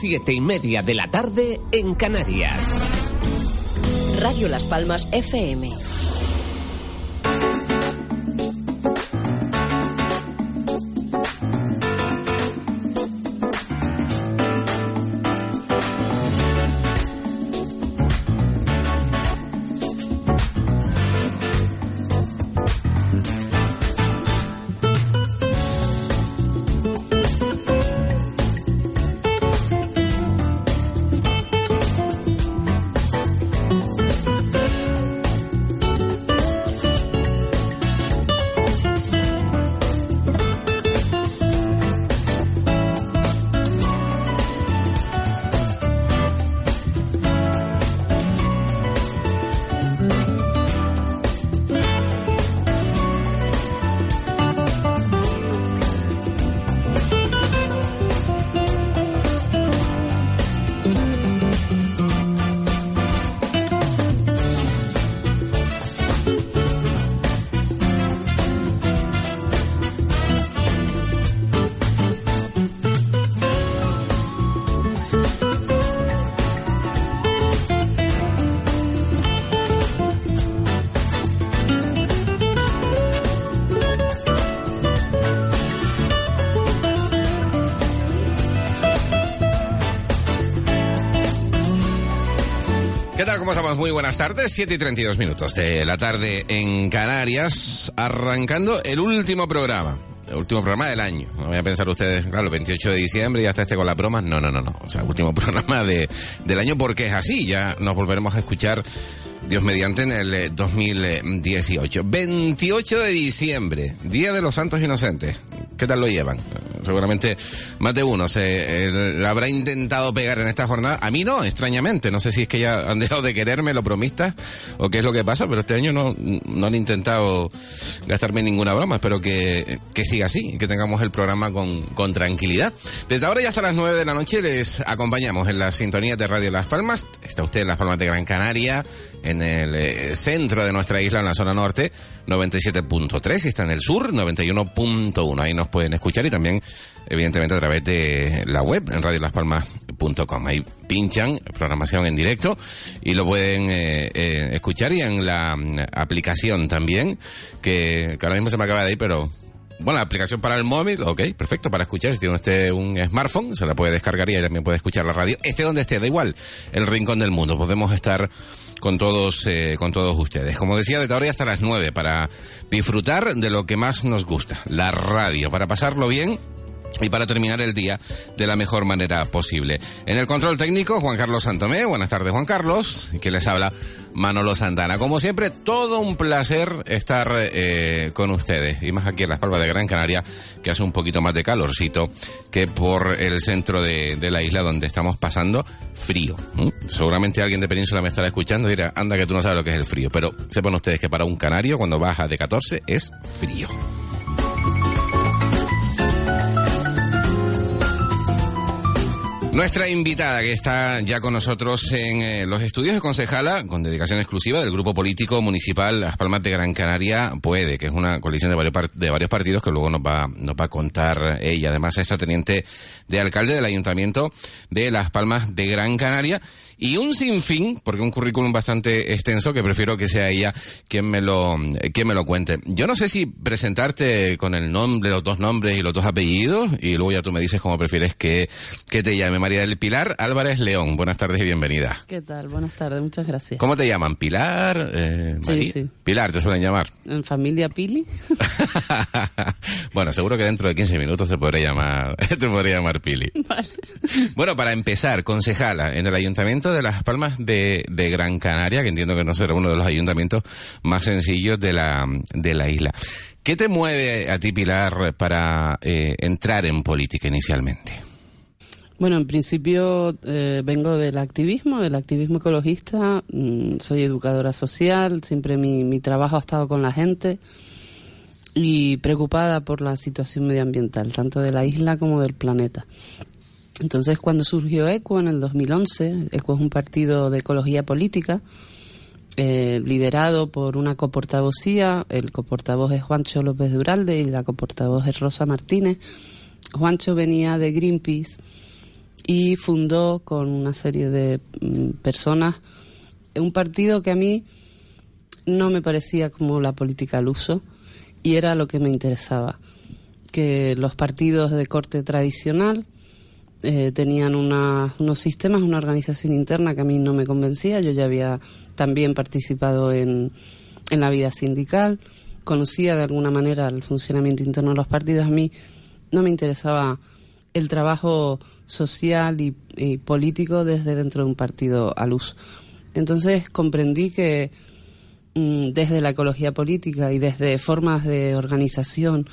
Siete y media de la tarde en Canarias. Radio Las Palmas FM. Buenas tardes. 7 y 32 minutos de la tarde en Canarias, arrancando el último programa. El último programa del año. No voy a pensar ustedes, claro, el 28 de diciembre y hasta este con la broma. No, no, no, no. O sea, último programa de, del año porque es así. Ya nos volveremos a escuchar, Dios mediante, en el eh, 2018. 28 de diciembre, Día de los Santos Inocentes. ¿Qué tal lo llevan? Seguramente más de uno se eh, habrá intentado pegar en esta jornada. A mí no, extrañamente. No sé si es que ya han dejado de quererme los bromistas o qué es lo que pasa, pero este año no, no han intentado gastarme ninguna broma. Espero que, que siga así que tengamos el programa con, con tranquilidad. Desde ahora y hasta las 9 de la noche les acompañamos en la sintonía de Radio Las Palmas. Está usted en Las Palmas de Gran Canaria, en el eh, centro de nuestra isla, en la zona norte, 97.3 y está en el sur, 91.1. Ahí nos pueden escuchar y también, evidentemente, a través de la web, en radiolaspalmas.com. Ahí pinchan programación en directo y lo pueden eh, eh, escuchar y en la mm, aplicación también, que, ahora mismo se me acaba de ir, pero bueno, la aplicación para el móvil, ok, perfecto, para escuchar. Si tiene usted un smartphone, se la puede descargar y ahí también puede escuchar la radio. Esté donde esté, da igual, el rincón del mundo. Podemos estar con todos, eh, con todos ustedes. Como decía, desde ahora hasta las nueve, para disfrutar de lo que más nos gusta, la radio, para pasarlo bien y para terminar el día de la mejor manera posible. En el control técnico, Juan Carlos Santomé. Buenas tardes, Juan Carlos. Que les habla Manolo Santana. Como siempre, todo un placer estar eh, con ustedes. Y más aquí en Las Palmas de Gran Canaria, que hace un poquito más de calorcito que por el centro de, la isla donde estamos pasando frío. Seguramente alguien de Península me estará escuchando y dirá, anda que tú no sabes lo que es el frío. Pero sepan ustedes que para un canario, cuando baja de 14, es frío. Nuestra invitada que está ya con nosotros en eh, los estudios de concejala, con dedicación exclusiva del Grupo Político Municipal Las Palmas de Gran Canaria, puede, que es una coalición de varios, de varios partidos que luego nos va, nos va a contar ella. Además, es teniente de alcalde del Ayuntamiento de Las Palmas de Gran Canaria y un sinfín, porque un currículum bastante extenso que prefiero que sea ella quien me lo, quien me lo cuente. Yo no sé si presentarte con el nombre, los dos nombres y los dos apellidos y luego ya tú me dices cómo prefieres que, que te llame. María del Pilar Álvarez León. Buenas tardes y bienvenida. ¿Qué tal? Buenas tardes, muchas gracias. ¿Cómo te llaman? ¿Pilar? Eh, sí, sí. Pilar, te suelen llamar. En familia Pili. bueno, seguro que dentro de 15 minutos te podré llamar, te podré llamar Pili. Vale. Bueno, para empezar, concejala en el Ayuntamiento de Las Palmas de, Gran Canaria, que entiendo que no será uno de los ayuntamientos más sencillos de la, de la isla. ¿Qué te mueve a ti, Pilar, para eh, entrar en política inicialmente? Bueno, en principio eh, vengo del activismo, del activismo ecologista. Mm, soy educadora social, siempre mi, mi trabajo ha estado con la gente y preocupada por la situación medioambiental, tanto de la isla como del planeta. Entonces, cuando surgió ECO en el 2011, ECO es un partido de ecología política eh, liderado por una coportavocía. El coportavoz es Juancho López Duralde y la coportavoz es Rosa Martínez. Juancho venía de Greenpeace y fundó con una serie de mm, personas un partido que a mí no me parecía como la política al uso y era lo que me interesaba, que los partidos de corte tradicional eh, tenían unos sistemas, una organización interna que a mí no me convencía, yo ya había también participado en, en la vida sindical, conocía de alguna manera el funcionamiento interno de los partidos, a mí no me interesaba el trabajo social y, político desde dentro de un partido a luz. Entonces comprendí que mm, desde la ecología política y desde formas de organización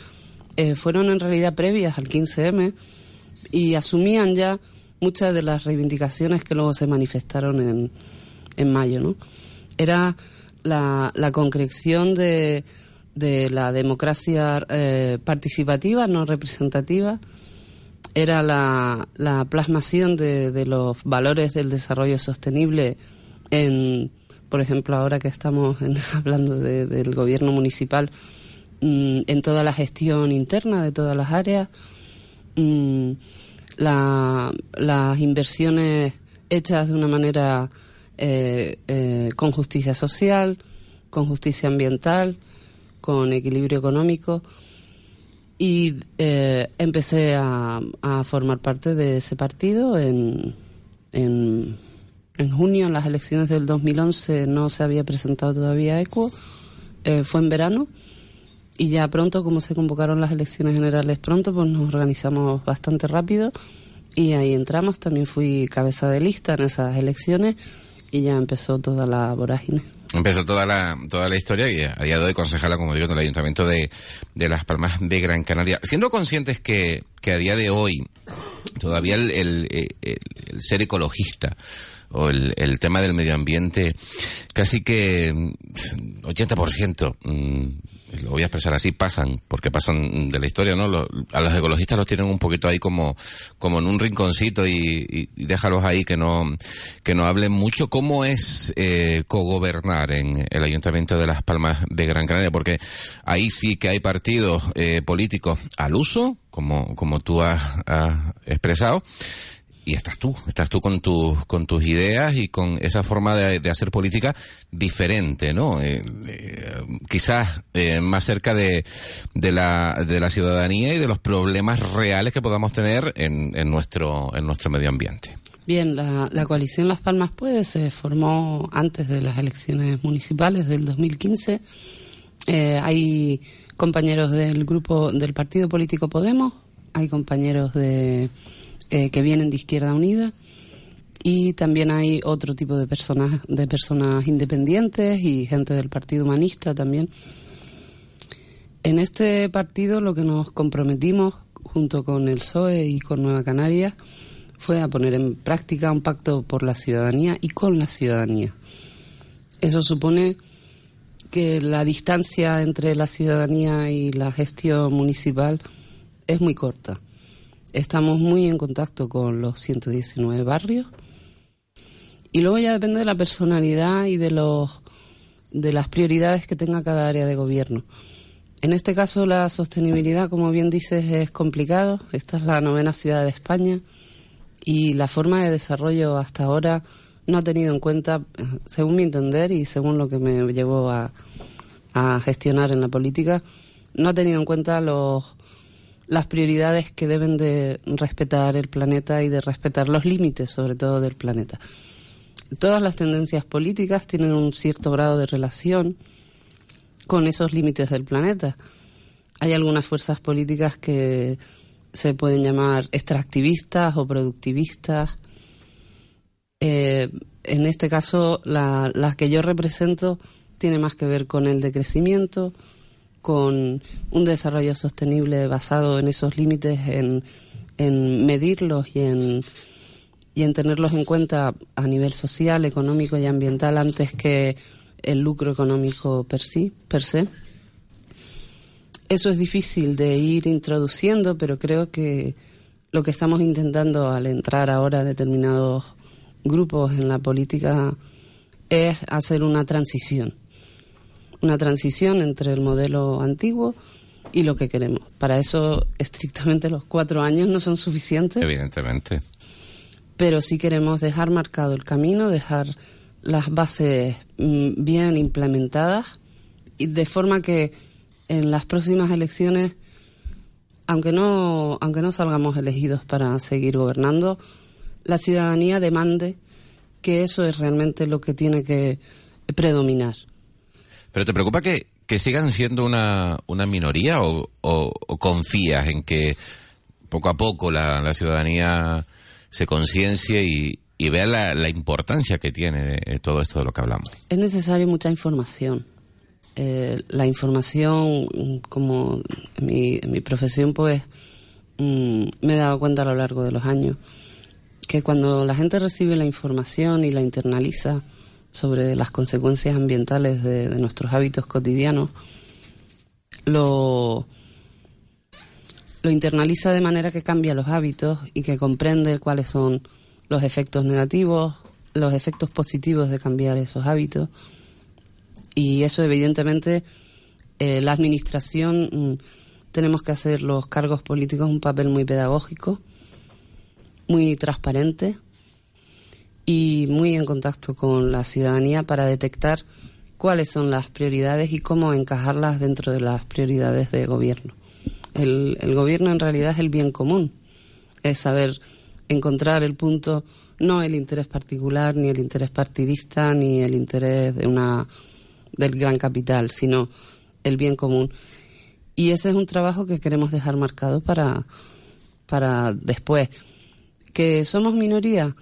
eh, fueron en realidad previas al 15M y asumían ya muchas de las reivindicaciones que luego se manifestaron en, en mayo. ¿no? Era la, concreción de, de la democracia eh, participativa, no representativa, era la, la plasmación de, de, los valores del desarrollo sostenible en, por ejemplo, ahora que estamos hablando del gobierno municipal, mm, en toda la gestión interna de todas las áreas, mm, las inversiones hechas de una manera eh, eh, con justicia social, con justicia ambiental, con equilibrio económico. Y eh, empecé a, formar parte de ese partido en, en, en, junio, en las elecciones del 2011 no se había presentado todavía ECO, eh, fue en verano y ya pronto, como se convocaron las elecciones generales pronto, pues nos organizamos bastante rápido y ahí entramos, también fui cabeza de lista en esas elecciones y ya empezó toda la vorágine. Empezó toda la, toda la historia y a día de hoy concejala, como digo, del Ayuntamiento de, de Las Palmas de Gran Canaria. Siendo conscientes que, que a día de hoy todavía el, el, el, ser ecologista o el, tema del medio ambiente casi que 80% lo voy a expresar así, pasan, porque pasan de la historia, ¿no? a los ecologistas los tienen un poquito ahí como, como en un rinconcito y, déjalos ahí que no, que no hablen mucho. ¿Cómo es eh, cogobernar en el Ayuntamiento de Las Palmas de Gran Canaria? Porque ahí sí que hay partidos eh, políticos al uso, como, como tú has expresado, y estás tú, estás tú con tus con tus ideas y con esa forma de, hacer política diferente, ¿no? Eh, eh, quizás eh, más cerca de, de, la, de la ciudadanía y de los problemas reales que podamos tener en, en nuestro en nuestro medio ambiente. Bien, la, la coalición Las Palmas Puede se formó antes de las elecciones municipales del 2015. hay compañeros del grupo del partido político Podemos, hay compañeros de eh, que vienen de Izquierda Unida y también hay otro tipo de personas, de personas independientes y gente del Partido Humanista también. En este partido lo que nos comprometimos junto con el PSOE y con Nueva Canarias fue a poner en práctica un pacto por la ciudadanía y con la ciudadanía. Eso supone que la distancia entre la ciudadanía y la gestión municipal es muy corta. Estamos muy en contacto con los 119 barrios. Y luego ya depende de la personalidad y de los de las prioridades que tenga cada área de gobierno. En este caso la sostenibilidad, como bien dices, es complicado. Esta es la novena ciudad de España y la forma de desarrollo hasta ahora no ha tenido en cuenta, según mi entender y según lo que me llevó a, a gestionar en la política, no ha tenido en cuenta los las prioridades que deben de respetar el planeta y de respetar los límites, sobre todo del planeta. Todas las tendencias políticas tienen un cierto grado de relación con esos límites del planeta. Hay algunas fuerzas políticas que se pueden llamar extractivistas o productivistas. Eh, en este caso, la, la que yo represento tiene más que ver con el decrecimiento, con un desarrollo sostenible basado en esos límites, en, en medirlos y en, y en tenerlos en cuenta a nivel social, económico y ambiental antes que el lucro económico per, sí, per se. Eso es difícil de ir introduciendo, pero creo que lo que estamos intentando al entrar ahora determinados grupos en la política es hacer una transición. Una transición entre el modelo antiguo y lo que queremos. Para eso, estrictamente, los cuatro años no son suficientes. Evidentemente. Pero sí queremos dejar marcado el camino, dejar las bases mm, bien implementadas y de forma que en las próximas elecciones, aunque no, aunque no salgamos elegidos para seguir gobernando, la ciudadanía demande que eso es realmente lo que tiene que predominar. ¿Pero te preocupa que, que sigan siendo una, una minoría o, confías en que poco a poco la, la ciudadanía se conciencie y, y vea la, la, importancia que tiene todo esto de lo que hablamos? Es necesario mucha información. Eh, la información, como en mi, mi profesión, pues mm, me he dado cuenta a lo largo de los años que cuando la gente recibe la información y la internaliza sobre las consecuencias ambientales de, nuestros hábitos cotidianos, lo, lo internaliza de manera que cambia los hábitos y que comprende cuáles son los efectos negativos, los efectos positivos de cambiar esos hábitos. Y eso, evidentemente, eh, la Administración mm, tenemos que hacer los cargos políticos un papel muy pedagógico, muy transparente y muy en contacto con la ciudadanía para detectar cuáles son las prioridades y cómo encajarlas dentro de las prioridades de gobierno. El, el gobierno en realidad es el bien común, es saber encontrar el punto, no el interés particular, ni el interés partidista, ni el interés de una del gran capital, sino el bien común. Y ese es un trabajo que queremos dejar marcado para, para después. ¿Que somos minoría?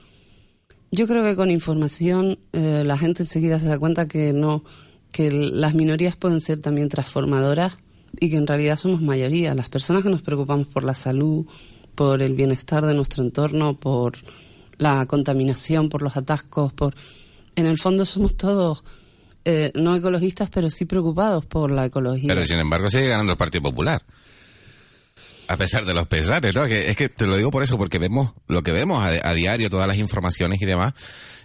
Yo creo que con información eh, la gente enseguida se da cuenta que no, que las minorías pueden ser también transformadoras y que en realidad somos mayoría. Las personas que nos preocupamos por la salud, por el bienestar de nuestro entorno, por la contaminación, por los atascos, por en el fondo somos todos eh, no ecologistas, pero sí preocupados por la ecología. Pero sin embargo sigue ganando el Partido Popular. A pesar de los pesares, ¿no? es que te lo digo por eso, porque vemos lo que vemos a, diario, todas las informaciones y demás.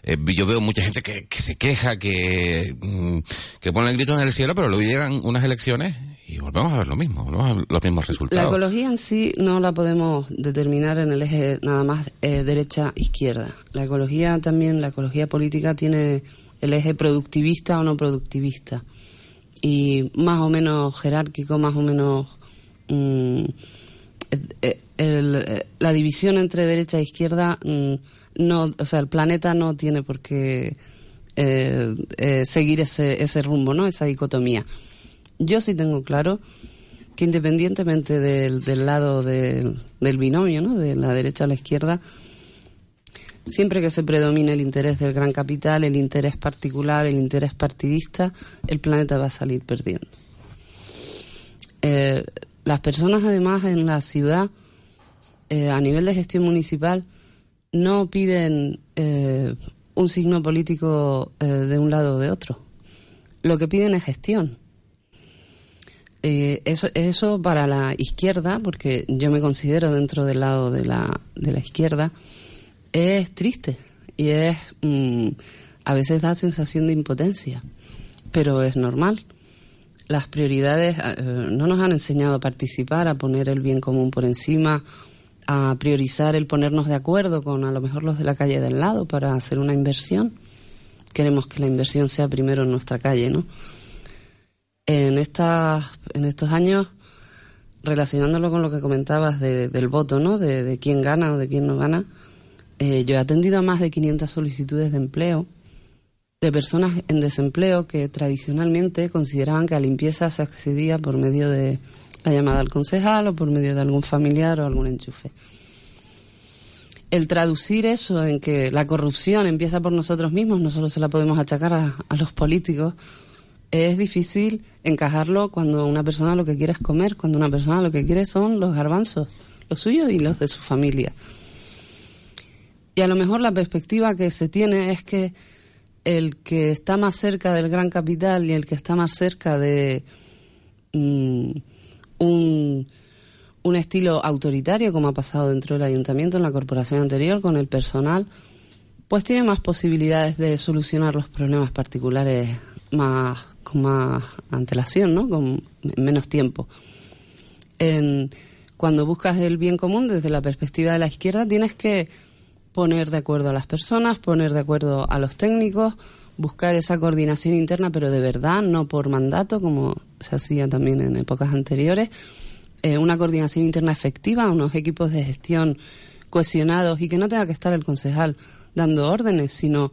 Eh, yo veo mucha gente que, se queja, que, mm, que pone el grito en el cielo, pero luego llegan unas elecciones y volvemos a ver lo mismo, volvemos a los mismos resultados. La ecología en sí no la podemos determinar en el eje nada más eh, derecha-izquierda. La ecología también, la ecología política tiene el eje productivista o no productivista. Y más o menos jerárquico, más o menos... Mm, eh, eh, la división entre derecha e izquierda, mm, no, o sea, el planeta no tiene por qué eh, seguir ese, ese rumbo, ¿no? Esa dicotomía. Yo sí tengo claro que independientemente del, del lado del binomio, ¿no? De la derecha a la izquierda, Siempre que se predomine el interés del gran capital, el interés particular, el interés partidista, el planeta va a salir perdiendo. Eh, las personas, además, en la ciudad, eh, a nivel de gestión municipal, no piden eh, un signo político de un lado o de otro. Lo que piden es gestión. eso, eso para la izquierda, porque yo me considero dentro del lado de la, de la izquierda, es triste y es mm, a veces da sensación de impotencia, pero es normal. Las prioridades eh, no nos han enseñado a participar, a poner el bien común por encima, a priorizar el ponernos de acuerdo con a lo mejor los de la calle del lado para hacer una inversión. Queremos que la inversión sea primero en nuestra calle, ¿no? En, estas, en estos años relacionándolo con lo que comentabas del voto, ¿no? De, quién gana o de quién no gana. Eh, yo he atendido a más de 500 solicitudes de empleo de personas en desempleo que tradicionalmente consideraban que a limpieza se accedía por medio de la llamada al concejal o por medio de algún familiar o algún enchufe. El traducir eso en que la corrupción empieza por nosotros mismos, no solo se la podemos achacar a, a los políticos, es difícil encajarlo cuando una persona lo que quiere es comer, cuando una persona lo que quiere son los garbanzos, los suyos y los de su familia. Y a lo mejor la perspectiva que se tiene es que el que está más cerca del gran capital y el que está más cerca de mm, un, un estilo autoritario, como ha pasado dentro del ayuntamiento en la corporación anterior con el personal, pues tiene más posibilidades de solucionar los problemas particulares más con más antelación, ¿no? Con menos tiempo. cuando buscas el bien común desde la perspectiva de la izquierda, tienes que poner de acuerdo a las personas, poner de acuerdo a los técnicos, buscar esa coordinación interna, pero de verdad, no por mandato, como se hacía también en épocas anteriores, eh, una coordinación interna efectiva, unos equipos de gestión cohesionados y que no tenga que estar el concejal dando órdenes, sino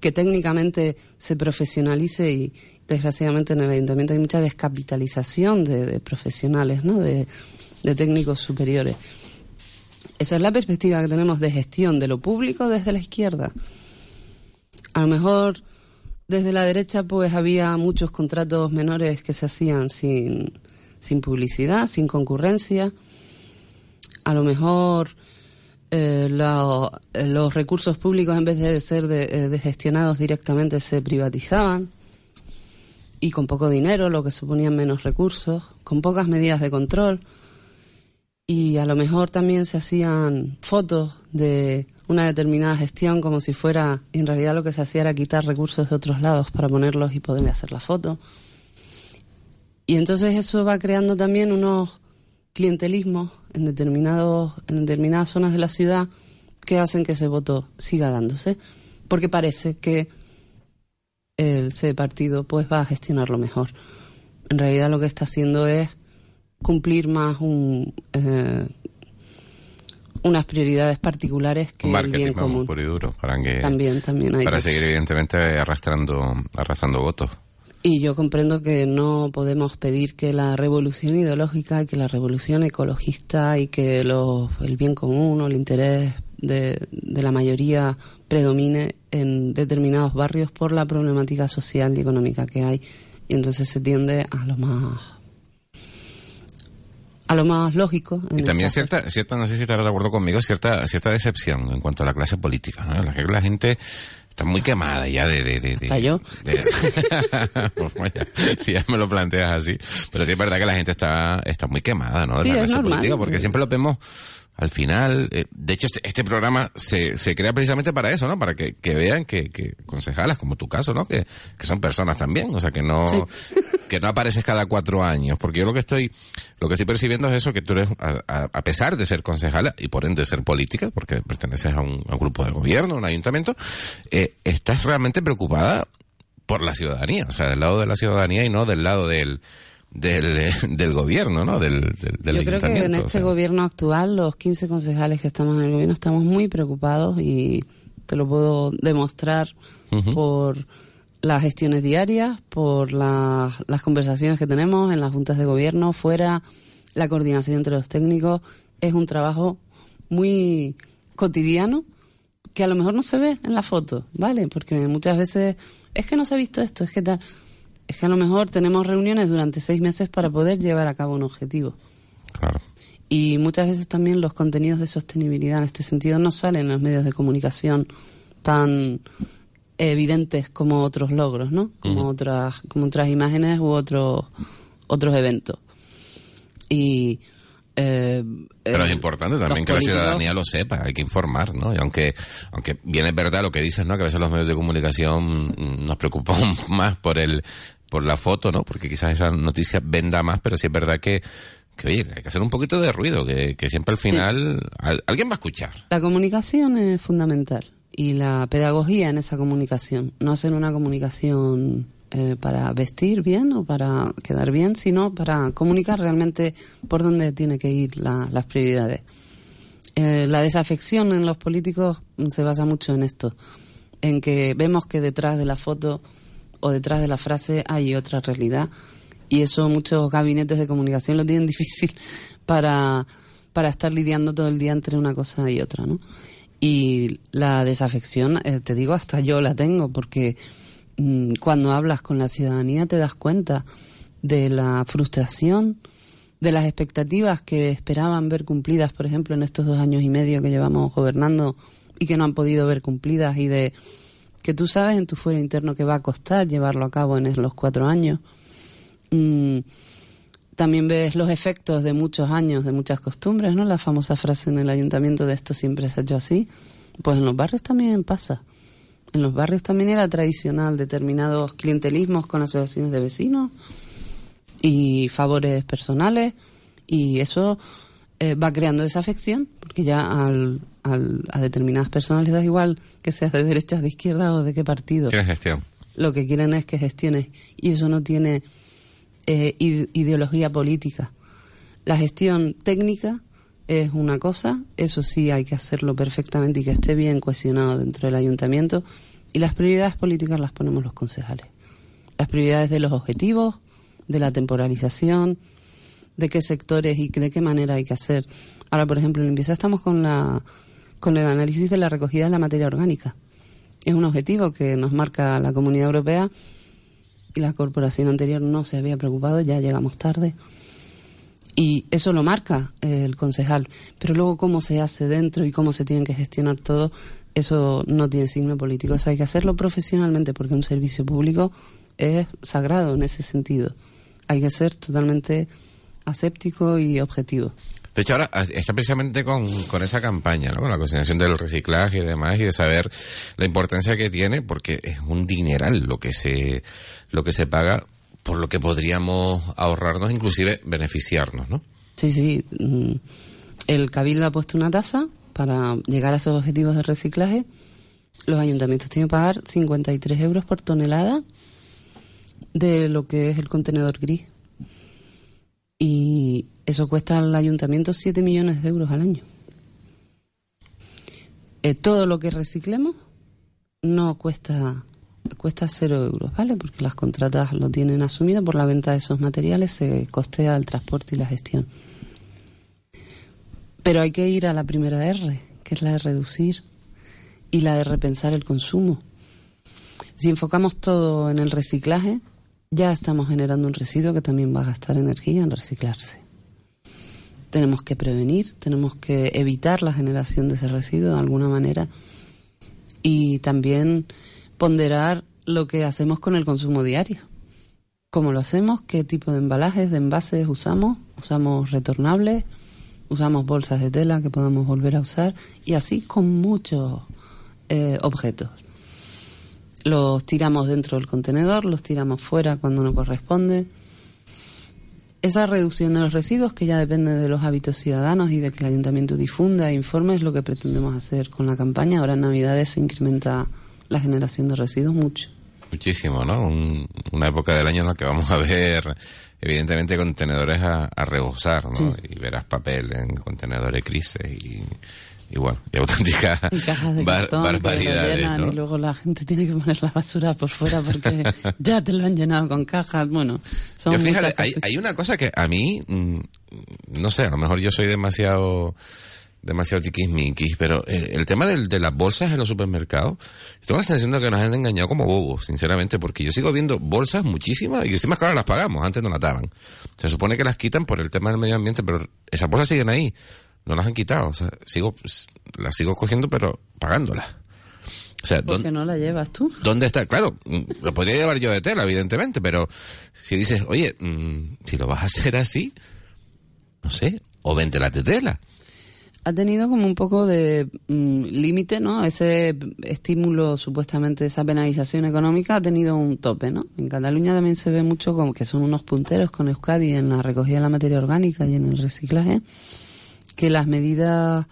que técnicamente se profesionalice y desgraciadamente en el ayuntamiento hay mucha descapitalización de, profesionales, ¿no? de técnicos superiores. Esa es la perspectiva que tenemos de gestión de lo público desde la izquierda. A lo mejor desde la derecha pues había muchos contratos menores que se hacían sin, sin publicidad, sin concurrencia. A lo mejor eh, los recursos públicos en vez de ser de, eh, gestionados directamente se privatizaban y con poco dinero, lo que suponían menos recursos, con pocas medidas de control y a lo mejor también se hacían fotos de una determinada gestión como si fuera, en realidad lo que se hacía era quitar recursos de otros lados para ponerlos y poderle hacer la foto. Y entonces eso va creando también unos clientelismos en, determinados, en determinadas zonas de la ciudad que hacen que ese voto siga dándose, porque parece que el, partido pues va a gestionarlo mejor. En realidad lo que está haciendo es cumplir más un, eh, unas prioridades particulares que el bien común. Puro y duro, para que, también, también para seguir evidentemente arrastrando, arrastrando votos. Y yo comprendo que no podemos pedir que la revolución ideológica, que la revolución ecologista y que el bien común o el interés de, de la mayoría predomine en determinados barrios por la problemática social y económica que hay. Y entonces se tiende a lo más a lo más lógico. y también cierta, cierta, no sé si estarás de acuerdo conmigo, cierta, cierta decepción en cuanto a la clase política, ¿no? La, la gente está muy quemada ya de... de, ¿Está yo? pues si ya me lo planteas así. Pero sí es verdad que la gente está, está muy quemada, ¿no? De la clase política, porque siempre lo vemos al final, eh, de hecho, este, este, programa se, se crea precisamente para eso, ¿no? Para que, que vean que, que concejalas, como tu caso, ¿no? Que, que son personas también, o sea, que no, que no apareces cada cuatro años, porque yo lo que estoy, lo que estoy percibiendo es eso, que tú eres, a, a pesar de ser concejala y por ende ser política, porque perteneces a un, a un grupo de gobierno, a un ayuntamiento, eh, estás realmente preocupada por la ciudadanía, o sea, del lado de la ciudadanía y no del lado del, del, del gobierno, ¿no? Del, del, Yo creo que en este gobierno actual, los 15 concejales que estamos en el gobierno, estamos muy preocupados y te lo puedo demostrar por las gestiones diarias, por las conversaciones que tenemos en las juntas de gobierno, fuera, la coordinación entre los técnicos. Es un trabajo muy cotidiano que a lo mejor no se ve en la foto, ¿vale? Porque muchas veces es que no se ha visto esto, es que tal es que a lo mejor tenemos reuniones durante seis meses para poder llevar a cabo un objetivo. Claro. Y muchas veces también los contenidos de sostenibilidad en este sentido no salen en los medios de comunicación tan evidentes como otros logros, ¿no? Como otras como otras imágenes u otros otros eventos. Y eh, Pero es importante también que la ciudadanía lo sepa, hay que informar, ¿no? Y aunque, aunque bien es verdad lo que dices, ¿no? Que a veces los medios de comunicación nos preocupamos más por el, por la foto, ¿no? Porque quizás esa noticia venda más, pero sí es verdad que, que oye, hay que hacer un poquito de ruido, que, que siempre al final alguien va a escuchar. La comunicación es fundamental y la pedagogía en esa comunicación, no hacer una comunicación eh, para vestir bien o para quedar bien, sino para comunicar realmente por dónde tiene que ir las prioridades. Eh, la desafección en los políticos se basa mucho en esto, en que vemos que detrás de la foto o detrás de la frase hay otra realidad y eso muchos gabinetes de comunicación lo tienen difícil para, para estar lidiando todo el día entre una cosa y otra, ¿no? Y la desafección, eh, te digo, hasta yo la tengo, porque cuando hablas con la ciudadanía te das cuenta de la frustración, de las expectativas que esperaban ver cumplidas, por ejemplo, en estos dos años y medio que llevamos gobernando y que no han podido ver cumplidas y de que tú sabes en tu fuero interno que va a costar llevarlo a cabo en los cuatro años. Mm, también ves los efectos de muchos años, de muchas costumbres, ¿no? La famosa frase en el ayuntamiento de esto siempre se ha hecho así. Pues en los barrios también pasa. En los barrios también era tradicional determinados clientelismos con asociaciones de vecinos y favores personales y eso eh, va creando desafección porque ya al, a determinadas personas les da igual que seas de derecha, de izquierda o de qué partido. ¿Qué gestión? Lo que quieren es que gestiones y eso no tiene eh, ideología política. La gestión técnica es una cosa, eso sí hay que hacerlo perfectamente y que esté bien cohesionado dentro del ayuntamiento, y las prioridades políticas las ponemos los concejales. Las prioridades de los objetivos, de la temporalización, de qué sectores y de qué manera hay que hacer. Ahora, por ejemplo, en Limpieza estamos con, la, con el análisis de la recogida de la materia orgánica. Es un objetivo que nos marca la Comunidad Europea y la corporación anterior no se había preocupado, ya llegamos tarde. Y eso lo marca el concejal. Pero luego cómo se hace dentro y cómo se tienen que gestionar todo, eso no tiene signo político. Eso hay que hacerlo profesionalmente porque un servicio público es sagrado en ese sentido. Hay que ser totalmente aséptico y objetivo. De hecho, ahora está precisamente con, con esa campaña, ¿no? Con la consideración del reciclaje y demás, y de saber la importancia que tiene, porque es un dineral lo que se, lo que se paga, por lo que podríamos ahorrarnos, inclusive beneficiarnos, ¿no? Sí, sí. Mm, el Cabildo ha puesto una tasa para llegar a esos objetivos de reciclaje. Los ayuntamientos tienen que pagar 53 euros por tonelada de lo que es el contenedor gris. Y eso cuesta al ayuntamiento 7 millones de euros al año. Eh, todo lo que reciclemos no cuesta cuesta cero euros, ¿vale? Porque las contratas lo tienen asumido por la venta de esos materiales, se costea el transporte y la gestión. Pero hay que ir a la primera R, que es la de reducir y la de repensar el consumo. Si enfocamos todo en el reciclaje, ya estamos generando un residuo que también va a gastar energía en reciclarse. Tenemos que prevenir, tenemos que evitar la generación de ese residuo de alguna manera y también ponderar lo que hacemos con el consumo diario. ¿Cómo lo hacemos? ¿Qué tipo de embalajes, de envases usamos? ¿Usamos retornables? ¿Usamos bolsas de tela que podamos volver a usar? Y así con muchos eh, objetos los tiramos dentro del contenedor, los tiramos fuera cuando no corresponde. Esa reducción de los residuos, que ya depende de los hábitos ciudadanos y de que el ayuntamiento difunda e informe, es lo que pretendemos hacer con la campaña. Ahora en Navidades se incrementa la generación de residuos mucho. Muchísimo, ¿no? una época del año en la que vamos a ver, evidentemente, contenedores a, rebosar, ¿no? Y verás papel en contenedores crisis y y bueno, y auténticas barbaridades. Y luego la gente tiene que poner la basura por fuera porque ya te lo han llenado con cajas. Bueno, son fíjate, hay, hay, una cosa que a mí, mm, no sé, a lo mejor yo soy demasiado demasiado tiquismiquis, pero eh, el tema del, de las bolsas en los supermercados, tengo la sensación de que nos han engañado como bobos, sinceramente, porque yo sigo viendo bolsas muchísimas y encima que ahora las pagamos, antes no las daban. Se supone que las quitan por el tema del medio ambiente, pero esas bolsas siguen ahí no las han quitado. O sea, sigo, las sigo cogiendo, pero pagándolas. O sea, ¿Por qué no la llevas tú? ¿Dónde está? Claro, lo podría llevar yo de tela, evidentemente, pero si dices, oye, mm, si lo vas a hacer así, no sé, o la de tela. Ha tenido como un poco de mm, límite, ¿no? Ese estímulo, supuestamente, esa penalización económica ha tenido un tope, ¿no? En Cataluña también se ve mucho como que son unos punteros con Euskadi en la recogida de la materia orgánica y en el reciclaje que las medidas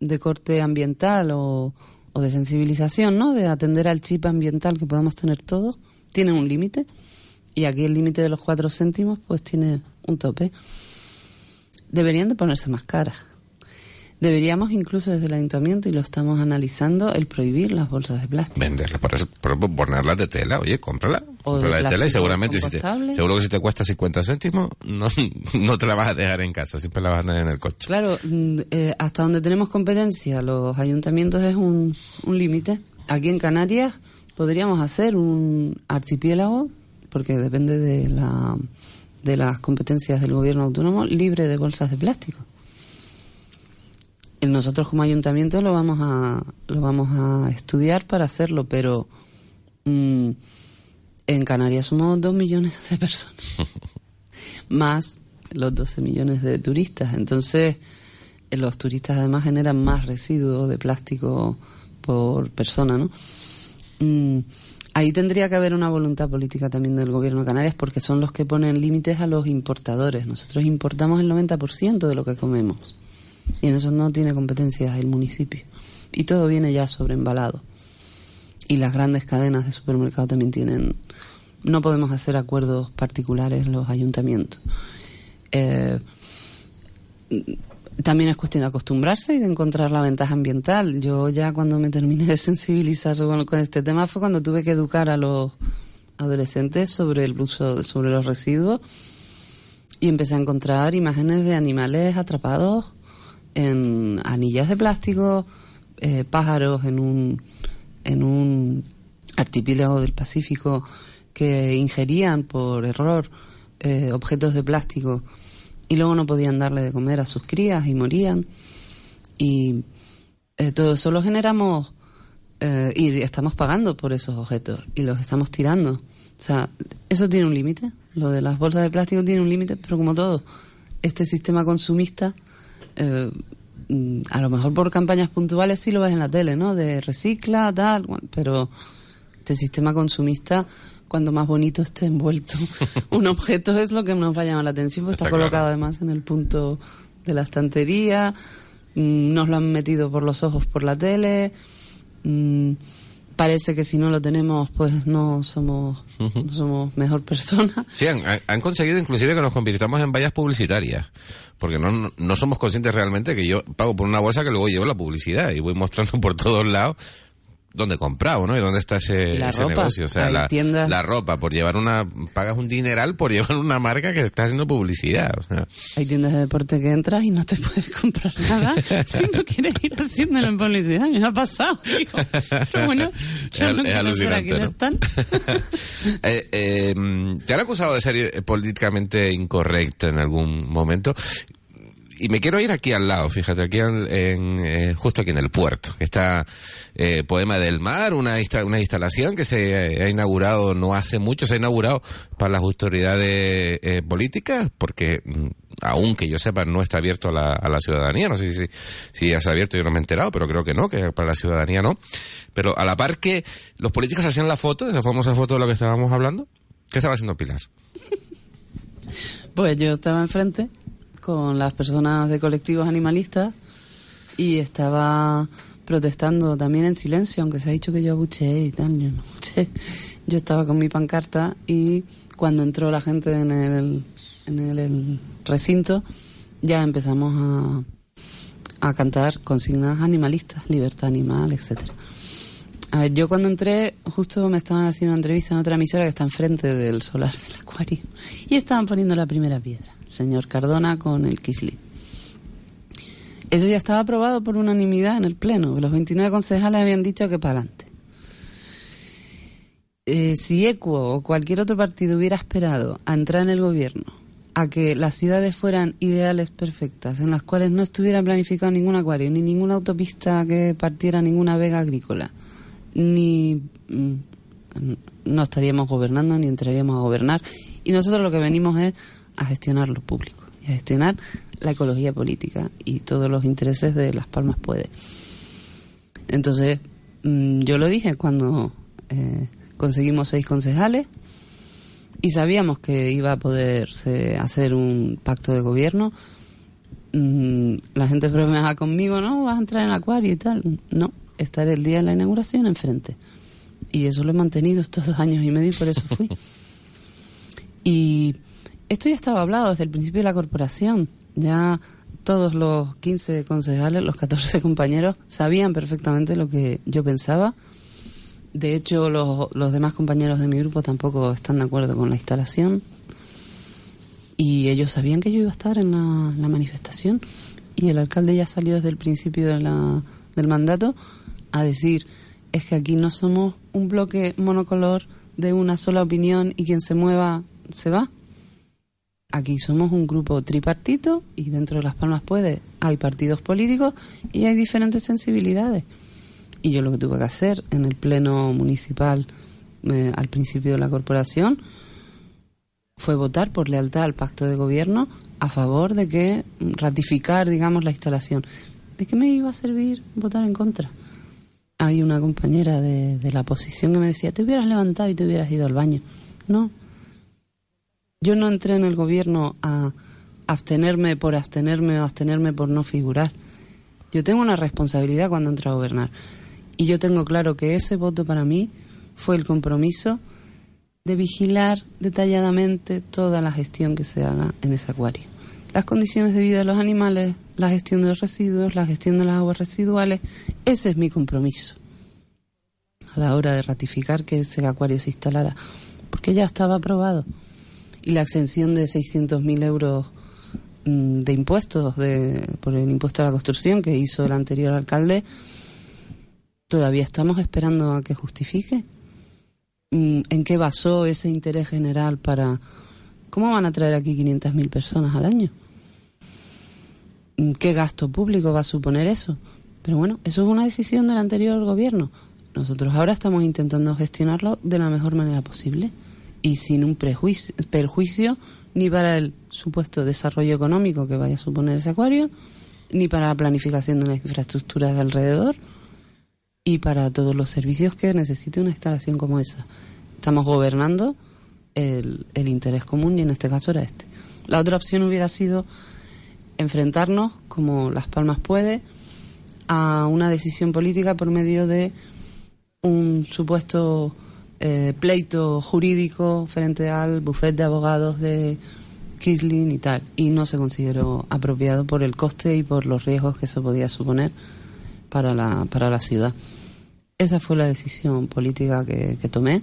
de corte ambiental o, de sensibilización, ¿no? De atender al chip ambiental que podamos tener todos, tienen un límite y aquí el límite de los cuatro céntimos pues tiene un tope. Deberían de ponerse más caras. Deberíamos incluso desde el ayuntamiento, y lo estamos analizando, el prohibir las bolsas de plástico. Venderlas, por eso, por ponerlas de tela. Oye, cómprala. O Cómprala de de tela y seguramente si te, compostable. seguro que si te cuesta 50 céntimos, no, no te la vas a dejar en casa, siempre la vas a tener en el coche. Claro, mm, eh, hasta donde tenemos competencia los ayuntamientos es un, un límite. Aquí en Canarias podríamos hacer un archipiélago, porque depende de, la, de las competencias del gobierno autónomo, libre de bolsas de plástico. Nosotros como ayuntamiento lo vamos a, lo vamos a estudiar para hacerlo, pero mm, en Canarias somos dos millones de personas más los 12 millones de turistas. Entonces, eh, los turistas además generan más residuos de plástico por persona, ¿no? Mm, ahí tendría que haber una voluntad política también del gobierno de Canarias porque son los que ponen límites a los importadores. Nosotros importamos el 90% de lo que comemos y en eso no tiene competencias el municipio. Y todo viene ya sobreembalado. Y las grandes cadenas de supermercado también tienen... No podemos hacer acuerdos particulares los ayuntamientos. Eh, también es cuestión de acostumbrarse y de encontrar la ventaja ambiental. Yo ya cuando me terminé de sensibilizar con, con este tema fue cuando tuve que educar a los adolescentes sobre el uso, sobre los residuos y empecé a encontrar imágenes de animales atrapados en anillas de plástico, eh, pájaros en un, en un archipiélago del Pacífico que ingerían por error eh, objetos de plástico y luego no podían darle de comer a sus crías y morían. Y eh, todo eso lo generamos eh, y estamos pagando por esos objetos y los estamos tirando. O sea, eso tiene un límite. Lo de las bolsas de plástico tiene un límite, pero como todo, este sistema consumista, eh, mm, a lo mejor por campañas puntuales sí lo ves en la tele, ¿no? De recicla, tal, pero este sistema consumista, cuando más bonito esté envuelto un objeto, es lo que nos va a llamar la atención, porque está, Está claro. colocado además en el punto de la estantería, mm, nos lo han metido por los ojos por la tele, mm, parece que si no lo tenemos, pues no somos, no somos mejor persona. Sí, han, han conseguido inclusive que nos convirtamos en vallas publicitarias. Porque no, no somos conscientes realmente que yo pago por una bolsa que luego llevo la publicidad y voy mostrando por todos lados dónde he comprado, ¿no? Y dónde está ese, ese negocio. O sea, la, la ropa, por llevar una... Pagas un dineral por llevar una marca que está haciendo publicidad. O sea, Hay tiendas de deporte que entras y no te puedes comprar nada si no quieres ir haciéndolo en publicidad. Me ha pasado, digo. Pero bueno, yo Es- no es alucinante, están. Eh, eh, te han acusado de ser políticamente incorrecta en algún momento. Y me quiero ir aquí al lado, fíjate, aquí al- en, eh, justo aquí en el puerto, está eh, Poema del Mar, una, una instalación que se ha inaugurado no hace mucho, se ha inaugurado para las autoridades eh, políticas, porque mm, aún que yo sepa no está abierto a la, a la ciudadanía, no sé si, si ya se ha abierto, yo no me he enterado, pero creo que no, que para la ciudadanía no. Pero a la par que los políticos hacían la foto, esa famosa foto de lo que estábamos hablando, ¿qué estaba haciendo Pilar? Pues yo estaba enfrente con las personas de colectivos animalistas y estaba protestando también en silencio, aunque se ha dicho que yo abucheé y tal, yo no abucheé. Yo estaba con mi pancarta y cuando entró la gente en el, en el, el recinto ya empezamos a, a cantar consignas animalistas, libertad animal, etcétera. A ver, yo cuando entré, justo me estaban haciendo una entrevista en otra emisora que está enfrente del solar del acuario. Y estaban poniendo la primera piedra. Señor Cardona con el Kisli. Eso ya estaba aprobado por unanimidad en el Pleno. Los 29 concejales habían dicho que para adelante. Eh, si ECUO o cualquier otro partido hubiera esperado a entrar en el gobierno a que las ciudades fueran ideales perfectas, en las cuales no estuviera planificado ningún acuario, ni ninguna autopista que partiera ninguna vega agrícola, ni mm, no estaríamos gobernando ni entraríamos a gobernar. Y nosotros lo que venimos es a gestionar lo público y a gestionar la ecología política y todos los intereses de Las Palmas puede. Entonces, mm, yo lo dije cuando eh, conseguimos seis concejales y sabíamos que iba a poderse hacer un pacto de gobierno. Mm, la gente bromeaba conmigo, ¿no? Vas a entrar en el acuario y tal. No, estaré el día de la inauguración enfrente. Y eso lo he mantenido estos dos años y medio y por eso fui. y esto ya estaba hablado desde el principio de la corporación. Ya todos los 15 concejales, los 14 compañeros, sabían perfectamente lo que yo pensaba. De hecho, los, los demás compañeros de mi grupo tampoco están de acuerdo con la instalación. Y ellos sabían que yo iba a estar en la, la manifestación. Y el alcalde ya salió desde el principio de la, del mandato a decir, es que aquí no somos un bloque monocolor de una sola opinión y quien se mueva se va. Aquí somos un grupo tripartito y dentro de Las Palmas puede hay partidos políticos y hay diferentes sensibilidades. Y yo lo que tuve que hacer en el pleno municipal eh, al principio de la corporación fue votar por lealtad al pacto de gobierno a favor de que ratificar, digamos, la instalación. ¿De qué me iba a servir votar en contra? Hay una compañera de, de la oposición que me decía, te hubieras levantado y te hubieras ido al baño. No, yo no entré en el gobierno a abstenerme por abstenerme o abstenerme por no figurar. Yo tengo una responsabilidad cuando entro a gobernar. Y yo tengo claro que ese voto para mí fue el compromiso de vigilar detalladamente toda la gestión que se haga en ese acuario. Las condiciones de vida de los animales, la gestión de los residuos, la gestión de las aguas residuales, ese es mi compromiso a la hora de ratificar que ese acuario se instalara, porque ya estaba aprobado y la exención de 600.000 euros mm, de impuestos de, por el impuesto a la construcción que hizo el anterior alcalde, todavía estamos esperando a que justifique. Mm, ¿En qué basó ese interés general para... ¿Cómo van a traer aquí 500.000 personas al año? Mm, ¿Qué gasto público va a suponer eso? Pero bueno, eso es una decisión del anterior gobierno. Nosotros ahora estamos intentando gestionarlo de la mejor manera posible y sin un perjuicio ni para el supuesto desarrollo económico que vaya a suponer ese acuario, ni para la planificación de las infraestructuras de alrededor y para todos los servicios que necesite una instalación como esa. Estamos gobernando el interés común y en este caso era este. La otra opción hubiera sido enfrentarnos, como Las Palmas puede, a una decisión política por medio de un supuesto eh, pleito jurídico frente al bufete de abogados de Kisling y tal. Y no se consideró apropiado por el coste y por los riesgos que eso podía suponer para la, para la ciudad. Esa fue la decisión política que, tomé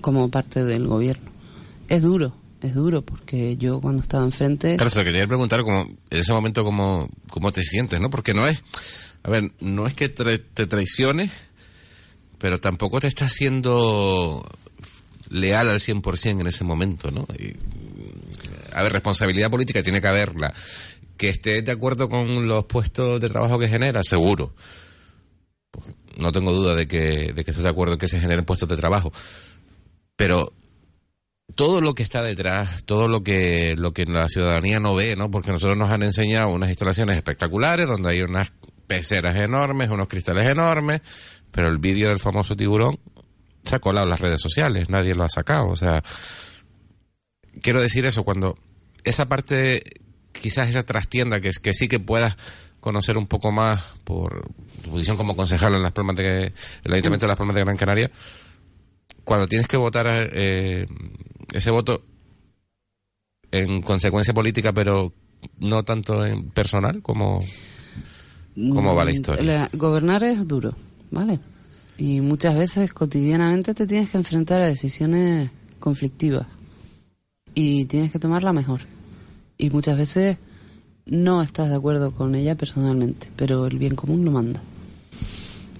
como parte del gobierno. Es duro, es duro, porque yo cuando estaba enfrente... Claro, se lo quería preguntar como, en ese momento cómo, cómo te sientes, ¿no? Porque no es, a ver, no es que te traiciones, pero tampoco te está siendo leal al 100% en ese momento, ¿no? A ver, responsabilidad política tiene que haberla. Que estés de acuerdo con los puestos de trabajo que genera, seguro. No tengo duda de que, de que estés de acuerdo en que se generen puestos de trabajo. Pero todo lo que está detrás, todo lo que, lo que la ciudadanía no ve, ¿no? Porque nosotros nos han enseñado unas instalaciones espectaculares donde hay unas peceras enormes, unos cristales enormes, pero el vídeo del famoso tiburón se ha colado en las redes sociales, nadie lo ha sacado. O sea, quiero decir eso, cuando esa parte, quizás esa trastienda que, que sí que puedas conocer un poco más por tu posición como concejal en las Palmas de, el Ayuntamiento de las Palmas de Gran Canaria, cuando tienes que votar eh, ese voto en consecuencia política, pero no tanto en personal, como cómo va la historia. gobernar es duro ¿vale? Y muchas veces cotidianamente te tienes que enfrentar a decisiones conflictivas y tienes que tomarla mejor. Y muchas veces no estás de acuerdo con ella personalmente, pero el bien común lo manda.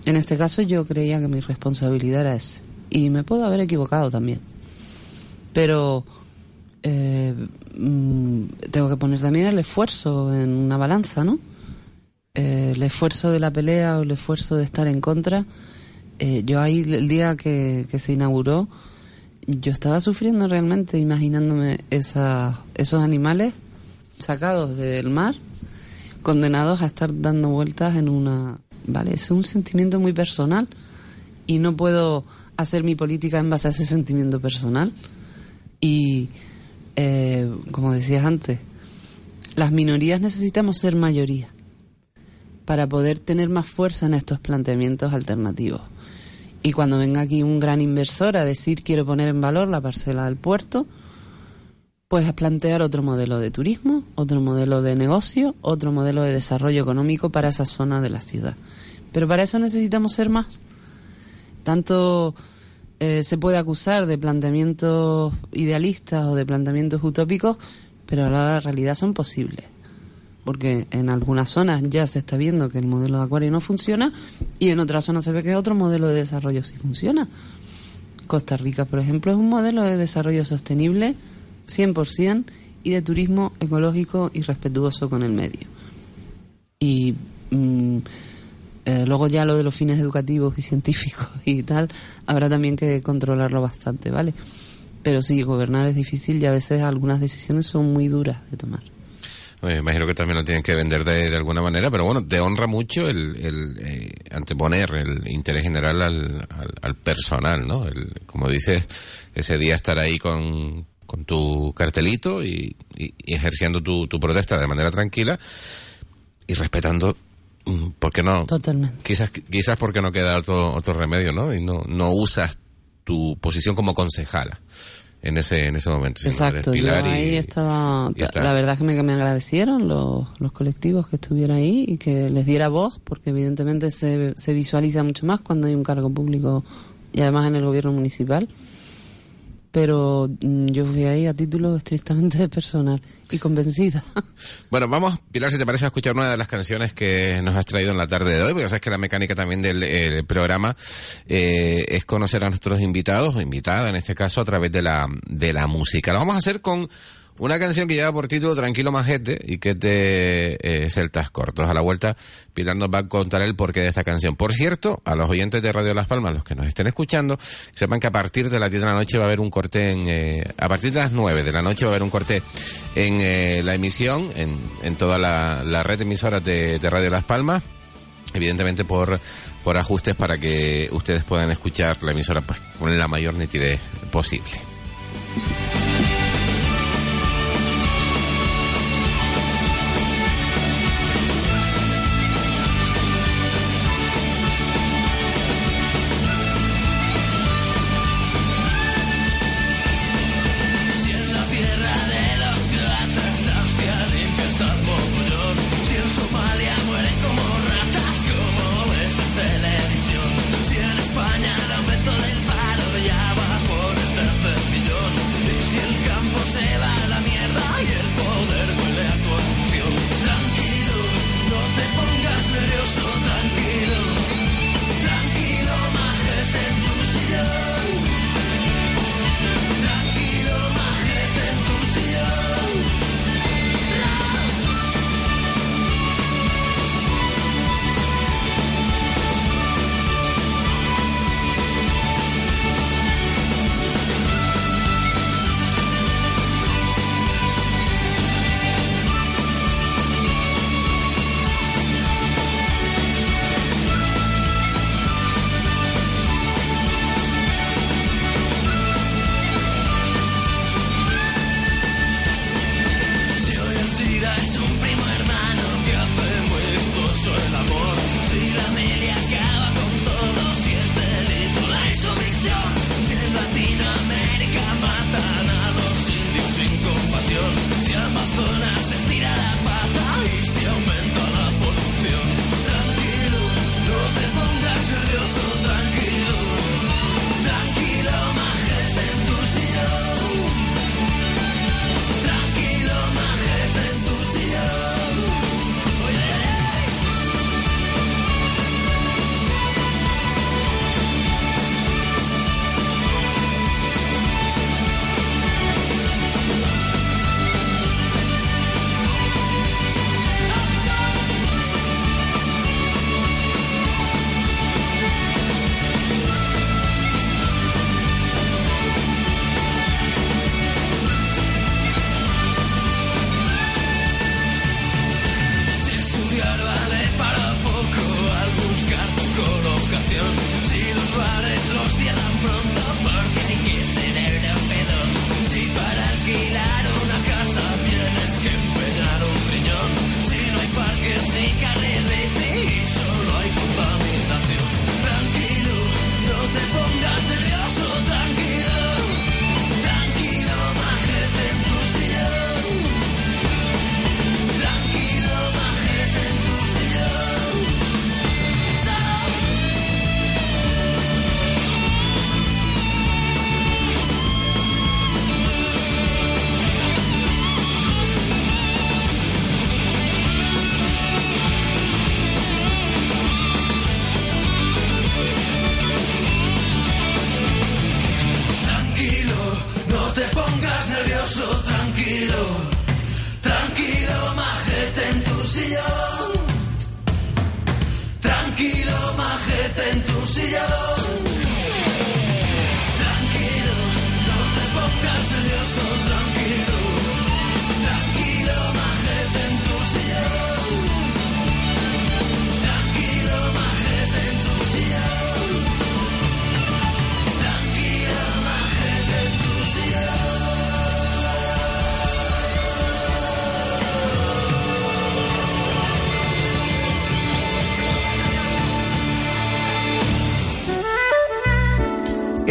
En este caso yo creía que mi responsabilidad era esa. Y me puedo haber equivocado también. Pero eh, mm, tengo que poner también el esfuerzo en una balanza, ¿no? Eh, el esfuerzo de la pelea o el esfuerzo de estar en contra, eh, yo ahí el día que, se inauguró, yo estaba sufriendo realmente imaginándome esa, esos animales sacados del mar, condenados a estar dando vueltas en una... Vale, es un sentimiento muy personal y no puedo hacer mi política en base a ese sentimiento personal. Y, eh, como decías antes, las minorías necesitamos ser mayoría para poder tener más fuerza en estos planteamientos alternativos. Y cuando venga aquí un gran inversor a decir quiero poner en valor la parcela del puerto, pues plantear otro modelo de turismo, otro modelo de negocio, otro modelo de desarrollo económico para esa zona de la ciudad. Pero para eso necesitamos ser más. Tanto eh, se puede acusar de planteamientos idealistas o de planteamientos utópicos, pero la realidad son posibles. Porque en algunas zonas ya se está viendo que el modelo de acuario no funciona y en otras zonas se ve que otro modelo de desarrollo sí funciona. Costa Rica, por ejemplo, es un modelo de desarrollo sostenible 100% y de turismo ecológico y respetuoso con el medio. Y mm, eh, luego ya lo de los fines educativos y científicos y tal, habrá también que controlarlo bastante, ¿vale? Pero sí, gobernar es difícil y a veces algunas decisiones son muy duras de tomar. Me imagino que también lo tienen que vender de, alguna manera, pero bueno, te honra mucho el, eh, anteponer el interés general al, al, personal, ¿no? El, como dices, ese día estar ahí con, con tu cartelito y, ejerciendo tu, tu, protesta de manera tranquila y respetando mm, porque no totalmente. Quizás quizás porque no queda otro otro remedio no y no no usas tu posición como concejala en ese en ese momento exacto yo ahí estaba la verdad es que me, me agradecieron los, los colectivos que estuvieran ahí y que les diera voz porque evidentemente se, se visualiza mucho más cuando hay un cargo público y además en el gobierno municipal pero mm, yo fui ahí a título estrictamente personal y convencida. Bueno, vamos, Pilar, si te parece, a escuchar una de las canciones que nos has traído en la tarde de hoy, porque sabes que la mecánica también del programa eh, es conocer a nuestros invitados, o invitada en este caso, a través de la, de la música. Lo vamos a hacer con una canción que lleva por título Tranquilo Majete y que te eh, celtas cortos. A la vuelta, Pilar nos va a contar el porqué de esta canción. Por cierto, a los oyentes de Radio Las Palmas, los que nos estén escuchando, sepan que a partir de las 10 de la noche va a haber un corte en... Eh, a partir de las 9 de la noche va a haber un corte en eh, la emisión, en, en toda la, red de emisoras de, de Radio Las Palmas evidentemente por, por ajustes para que ustedes puedan escuchar la emisora pues, con la mayor nitidez posible.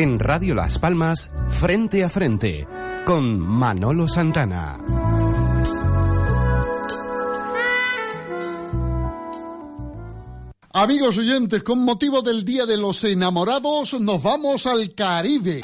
En Radio Las Palmas, frente a frente, con Manolo Santana. Amigos oyentes, con motivo del Día de los Enamorados, nos vamos al Caribe.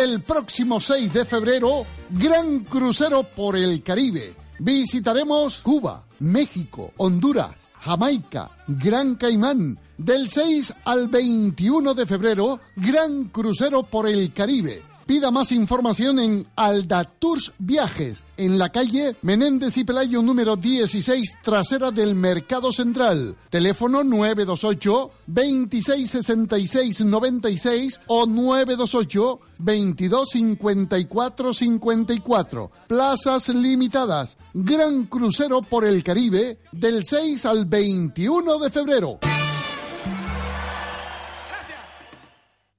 El próximo 6 de febrero, gran crucero por el Caribe. Visitaremos Cuba, México, Honduras, Jamaica, Gran Caimán. Del 6 al 21 de febrero, gran crucero por el Caribe. Pida más información en Alda Tours Viajes, en la calle Menéndez y Pelayo número 16, trasera del Mercado Central. Teléfono 928 2666 96 o 928 2254 54. Plazas limitadas. Gran crucero por el Caribe del 6 al 21 de febrero.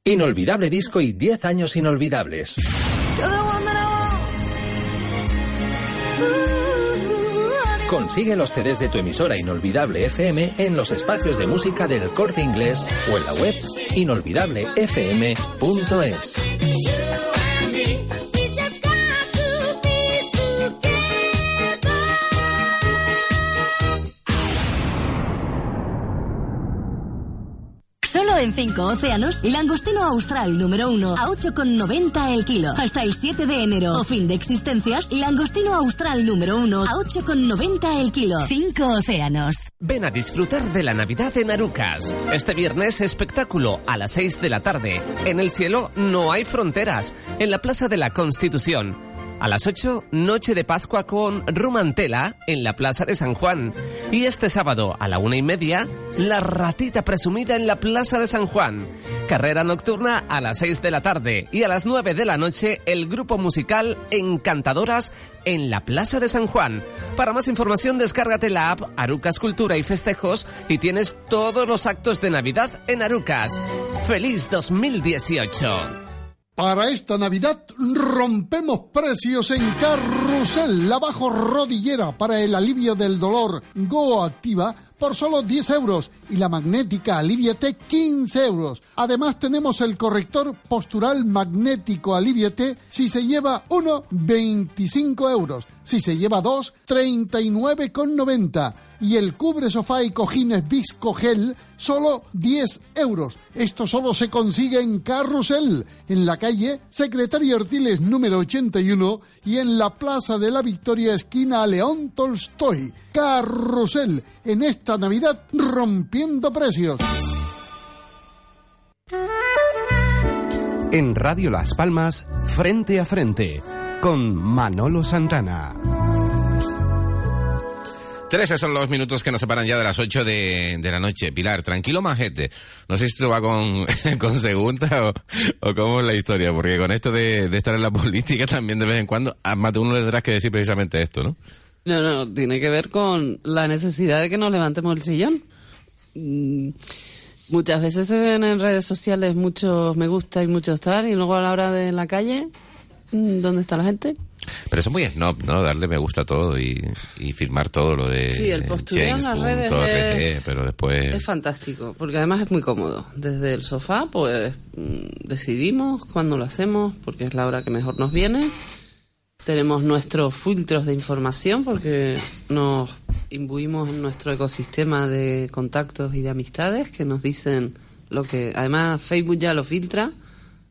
Inolvidable disco y 10 años inolvidables. Consigue los CDs de tu emisora Inolvidable FM en los espacios de música del corte inglés o en la web inolvidablefm.es. en 5 océanos, langostino austral número 1 a 8,90 el kilo. Hasta el 7 de enero o fin de existencias, langostino austral número 1 a 8,90 el kilo. 5 océanos. Ven a disfrutar de la Navidad en Arucas. Este viernes espectáculo a las 6 de la tarde. En el cielo no hay fronteras. En la Plaza de la Constitución. A las 8, Noche de Pascua con Rumantela en la Plaza de San Juan. Y este sábado, a la una y media, La Ratita Presumida en la Plaza de San Juan. Carrera nocturna a las 6 de la tarde. Y a las 9 de la noche, el grupo musical Encantadoras en la Plaza de San Juan. Para más información, descárgate la app Arucas Cultura y Festejos y tienes todos los actos de Navidad en Arucas. ¡Feliz 2018! Para esta Navidad rompemos precios en Carrusel, la bajo rodillera para el alivio del dolor. Go Activa por solo 10 euros y la magnética Aliviate 15 euros. Además tenemos el corrector postural magnético Aliviate si se lleva uno 25 euros, si se lleva dos 39,90 y el cubre sofá y cojines Visco Gel solo 10 euros. Esto solo se consigue en Carrusel, en la calle Secretario Artiles número 81 y en la Plaza de la Victoria esquina León Tolstoy. Carrusel, en esta Navidad rompiendo precios. En Radio Las Palmas, frente a frente, con Manolo Santana. Trece son los minutos que nos separan ya de las 8 de, de la noche. Pilar, tranquilo majete. No sé si esto va con, con segunda o, o cómo es la historia, porque con esto de, de estar en la política también de vez en cuando, a más de uno le tendrás que decir precisamente esto, ¿no? No, no, tiene que ver con la necesidad de que nos levantemos el sillón. Muchas veces se ven en redes sociales muchos me gusta y muchos tal, y luego a la hora de la calle, mm, ¿dónde está la gente? Pero eso es muy snob, ¿no? Darle me gusta a todo y, y firmar todo lo de Sí, el postureo en las redes es- pero después... Es fantástico, porque además es muy cómodo. Desde el sofá, pues mm, decidimos cuándo lo hacemos, porque es la hora que mejor nos viene. Tenemos nuestros filtros de información, porque nos imbuimos en nuestro ecosistema de contactos y de amistades que nos dicen lo que. Además, Facebook ya lo filtra,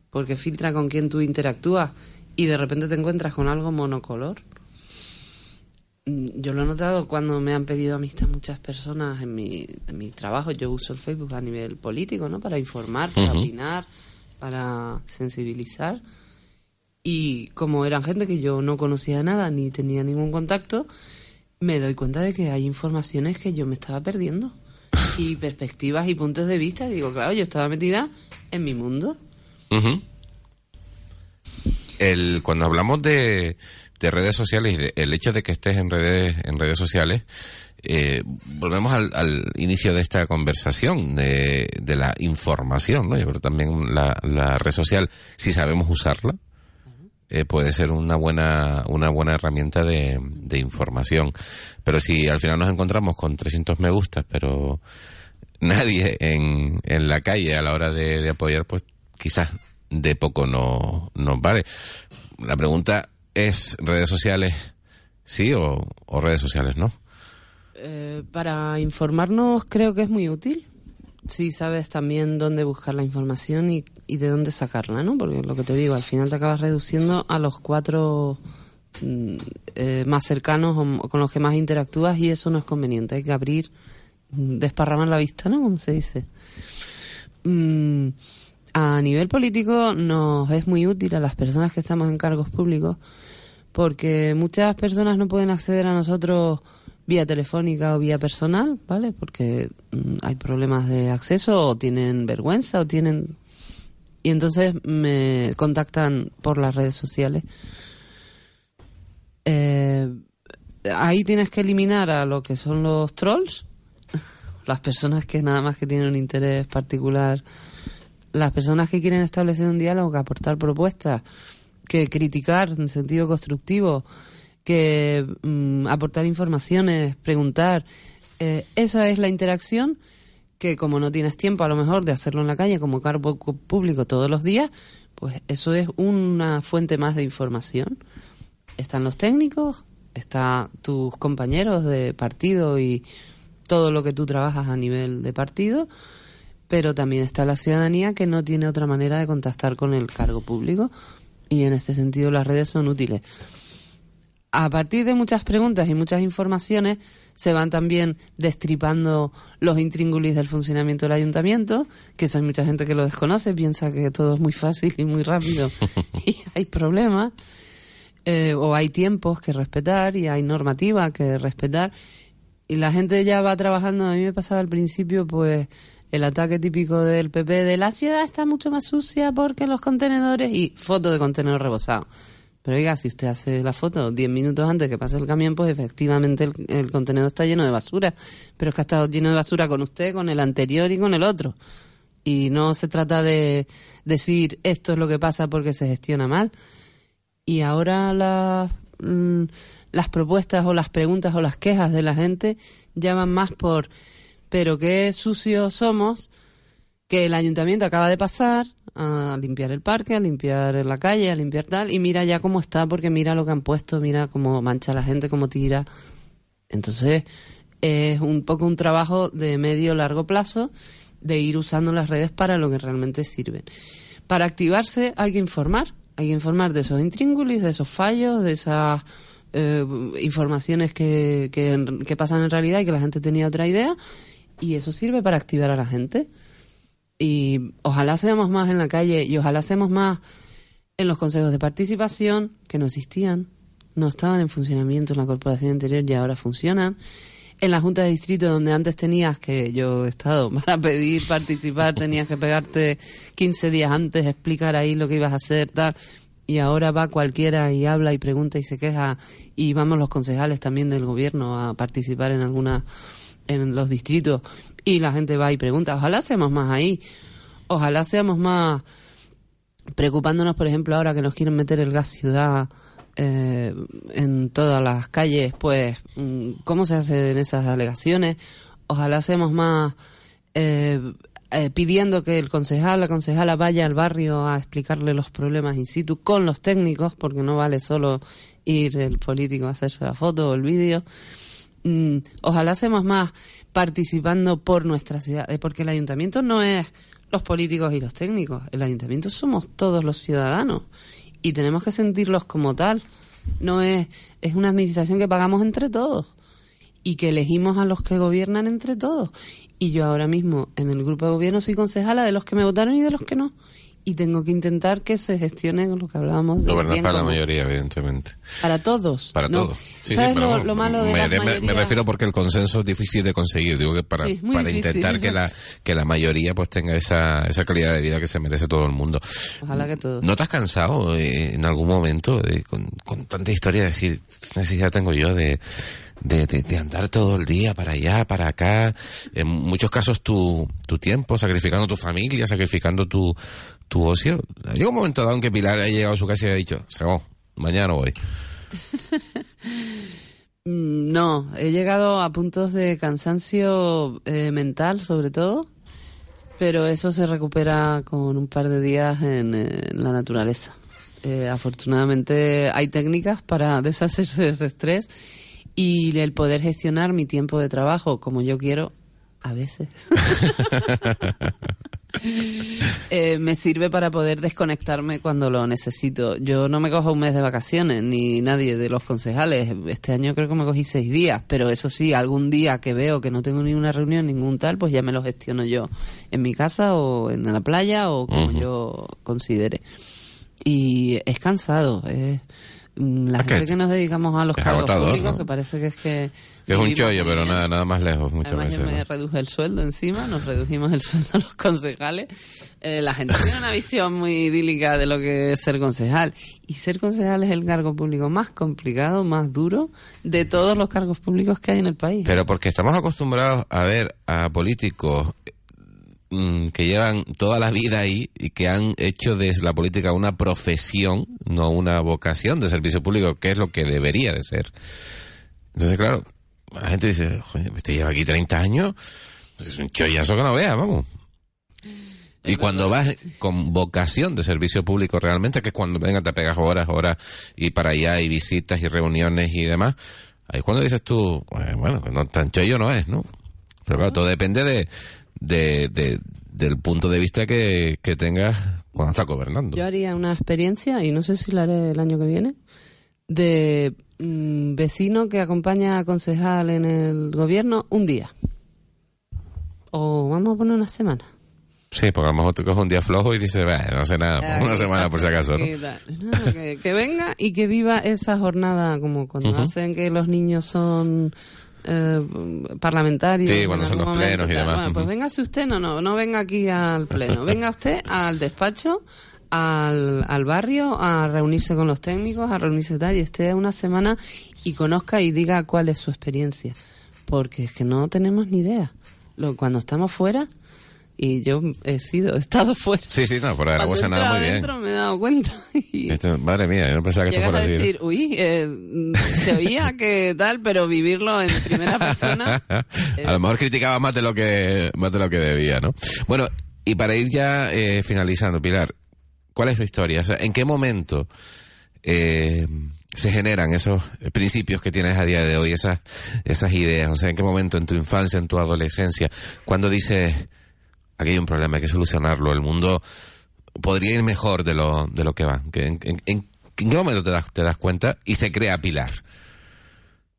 porque filtra con quién tú interactúas y de repente te encuentras con algo monocolor. Mm, Yo lo he notado cuando me han pedido amistad muchas personas en mi, en mi trabajo. Yo uso el Facebook a nivel político, ¿no? Para informar, para opinar, para sensibilizar. Y como eran gente que yo no conocía nada ni tenía ningún contacto, me doy cuenta de que hay informaciones que yo me estaba perdiendo. Y perspectivas y puntos de vista. Digo, claro, yo estaba metida en mi mundo. El, cuando hablamos de, de redes sociales y de- el hecho de que estés en redes, en redes sociales, eh, volvemos al, al inicio de esta conversación de, de la información, ¿no? Yo creo también la, la red social, si sabemos usarla, eh, puede ser una buena una buena herramienta de, de información. Pero si al final nos encontramos con 300 me gustas, pero nadie en, en la calle a la hora de, apoyar, pues quizás de poco no nos vale. La pregunta es, ¿redes sociales sí o, o redes sociales no? Eh, para informarnos creo que es muy útil. Si sabes también dónde buscar la información y, y de dónde sacarla, ¿no? Porque lo que te digo, al final te acabas reduciendo a los cuatro mm, eh, más cercanos o, o con los que más interactúas y eso no es conveniente. Hay que abrir, mm, desparramar la vista, ¿no? Como se dice. Mm, a nivel político nos es muy útil a las personas que estamos en cargos públicos porque muchas personas no pueden acceder a nosotros vía telefónica o vía personal, ¿vale? Porque mm, hay problemas de acceso o tienen vergüenza o tienen... Y entonces me contactan por las redes sociales. Eh, ahí tienes que eliminar a lo que son los trolls, las personas que nada más que tienen un interés particular, las personas que quieren establecer un diálogo, que aportar propuestas, que criticar en sentido constructivo, que mm, aportar informaciones, preguntar. Eh, esa es la interacción que como no tienes tiempo a lo mejor de hacerlo en la calle como cargo público todos los días, pues eso es una fuente más de información. Están los técnicos, están tus compañeros de partido y todo lo que tú trabajas a nivel de partido, pero también está la ciudadanía que no tiene otra manera de contactar con el cargo público y en este sentido las redes son útiles. A partir de muchas preguntas y muchas informaciones se van también destripando los intríngulis del funcionamiento del ayuntamiento, que eso hay mucha gente que lo desconoce, piensa que todo es muy fácil y muy rápido y hay problemas, eh, o hay tiempos que respetar y hay normativa que respetar. Y la gente ya va trabajando, a mí me pasaba al principio, pues el ataque típico del PP de la ciudad está mucho más sucia porque los contenedores y fotos de contenedor rebosado. Pero oiga, si usted hace la foto 10 minutos antes que pase el camión, pues efectivamente el, contenedor está lleno de basura. Pero es que ha estado lleno de basura con usted, con el anterior y con el otro. Y no se trata de decir esto es lo que pasa porque se gestiona mal. Y ahora la, mm, las propuestas o las preguntas o las quejas de la gente llaman más por pero qué sucios somos que el ayuntamiento acaba de pasar a limpiar el parque, a limpiar la calle, a limpiar tal, y mira ya cómo está, porque mira lo que han puesto, mira cómo mancha la gente, cómo tira. Entonces, es un poco un trabajo de medio largo plazo de ir usando las redes para lo que realmente sirven. Para activarse hay que informar, hay que informar de esos intríngulis, de esos fallos, de esas eh, informaciones que, que, que pasan en realidad y que la gente tenía otra idea, y eso sirve para activar a la gente. Y ojalá seamos más en la calle y ojalá seamos más en los consejos de participación que no existían, no estaban en funcionamiento en la corporación anterior y ahora funcionan. En la junta de distrito donde antes tenías que yo he estado para pedir participar, tenías que pegarte 15 días antes, explicar ahí lo que ibas a hacer, tal. Y ahora va cualquiera y habla y pregunta y se queja. Y vamos los concejales también del gobierno a participar en algunas en los distritos y la gente va y pregunta, ojalá seamos más ahí, ojalá seamos más preocupándonos, por ejemplo, ahora que nos quieren meter el gas ciudad eh, en todas las calles, pues, mm, ¿cómo se hacen esas alegaciones? Ojalá seamos más eh, eh, pidiendo que el concejal, la concejala vaya al barrio a explicarle los problemas in situ con los técnicos, porque no vale solo ir el político a hacerse la foto o el vídeo mm, ojalá seamos más participando por nuestra ciudad, eh, porque el ayuntamiento no es los políticos y los técnicos, el ayuntamiento somos todos los ciudadanos y tenemos que sentirlos como tal. No es, es una administración que pagamos entre todos y que elegimos a los que gobiernan entre todos. Y yo ahora mismo en el grupo de gobierno soy concejala de los que me votaron y de los que no y tengo que intentar que se gestione lo que hablábamos. De Gobernar para la mayoría, evidentemente. Para todos. Para ¿no? todos. Sí, ¿Sabes sí, lo, lo, malo de me, las me, refiero porque el consenso es difícil de conseguir. Digo que para, Sí, para difícil, intentar que la, que la mayoría pues tenga esa, esa calidad de vida que se merece todo el mundo. Ojalá que todos. ¿No te has cansado eh, en algún momento de, con, con tanta historia de decir, ¿qué necesidad tengo yo de, de, de, de andar todo el día para allá, para acá? En muchos casos tu, tu tiempo, sacrificando tu familia, sacrificando tu, tu ocio. Llega un momento dado en que Pilar ha llegado a su casa y ha dicho, se acabó, mañana no voy. Mm, No, he llegado a puntos de cansancio eh, mental, sobre todo, pero eso se recupera con un par de días en, en la naturaleza. Eh, afortunadamente hay técnicas para deshacerse de ese estrés y el poder gestionar mi tiempo de trabajo como yo quiero a veces. Eh, me sirve para poder desconectarme cuando lo necesito. Yo no me cojo un mes de vacaciones, ni nadie de los concejales. Este año creo que me cogí seis días, pero eso sí, algún día que veo que no tengo ni una reunión, ningún tal, pues ya me lo gestiono yo en mi casa o en la playa o como yo considere. Y es cansado, es la gente que nos dedicamos a los cargos públicos, que parece que es que... Que es un chollo, pero nada, nada más lejos muchas Además, veces. Yo me reduje el sueldo encima, nos redujimos el sueldo a los concejales. Eh, la gente tiene una visión muy idílica de lo que es ser concejal. Y ser concejal es el cargo público más complicado, más duro de todos los cargos públicos que hay en el país. Pero porque estamos acostumbrados a ver a políticos Mm, que llevan toda la vida ahí y que han hecho de la política una profesión, no una vocación de servicio público, que es lo que debería de ser. Entonces, claro, la gente dice, este lleva aquí 30 años, pues es un chollazo que no vea, vamos. Y cuando vas con vocación de servicio público realmente, que cuando venga te pegas horas, horas y para allá y visitas y reuniones y demás, ahí es cuando dices tú, bueno, no tan chollo no es, ¿no? Pero claro, todo depende de, de, del punto de vista que, que tengas cuando estás gobernando. Yo haría una experiencia, y no sé si la haré el año que viene, de mm, vecino que acompaña a concejal en el gobierno un día. O vamos a poner una semana. Sí, porque a lo mejor tú coges un día flojo y dices, no sé nada, una semana por si acaso, ¿no? que, venga y que viva esa jornada como cuando hacen que los niños son eh, parlamentarios. Sí, cuando son los plenos y demás. Bueno, pues véngase usted, no, no, no venga aquí al pleno, venga usted al despacho, al, al barrio, a reunirse con los técnicos, a reunirse tal, y esté una semana y conozca y diga cuál es su experiencia. Porque es que no tenemos ni idea. Lo, cuando estamos fuera, y yo he sido, he estado fuera. Sí, sí, no, fuera de la nada muy bien. me he dado cuenta. madre mía, yo no pensaba que esto fuera a decir, uy, eh, se oía que tal, pero vivirlo en primera persona. a lo mejor criticaba más de lo que más de lo que debía, ¿no? Bueno, y para ir ya eh, finalizando, Pilar, ¿cuál es tu historia? O sea, ¿en qué momento eh, se generan esos principios que tienes a día de hoy, esas esas ideas? O sea, ¿en qué momento en tu infancia, en tu adolescencia, cuando dices aquí hay un problema, hay que solucionarlo. El mundo podría ir mejor de lo, de lo que va. ¿En, en, qué momento te das, te das cuenta y se crea Pilar?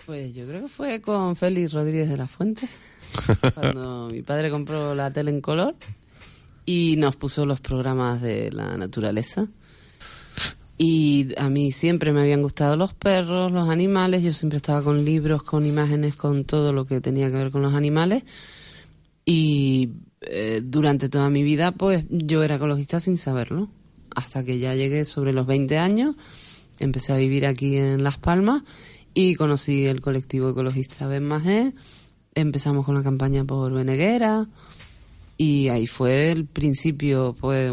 Pues yo creo que fue con Félix Rodríguez de la Fuente, cuando mi padre compró la tele en color y nos puso los programas de la naturaleza. Y a mí siempre me habían gustado los perros, los animales, yo siempre estaba con libros, con imágenes, con todo lo que tenía que ver con los animales. Y eh, durante toda mi vida, pues yo era ecologista sin saberlo. Hasta que ya llegué sobre los 20 años, empecé a vivir aquí en Las Palmas y conocí el colectivo ecologista Ben Majé. Empezamos con la campaña por Beneguera y ahí fue el principio. Pues,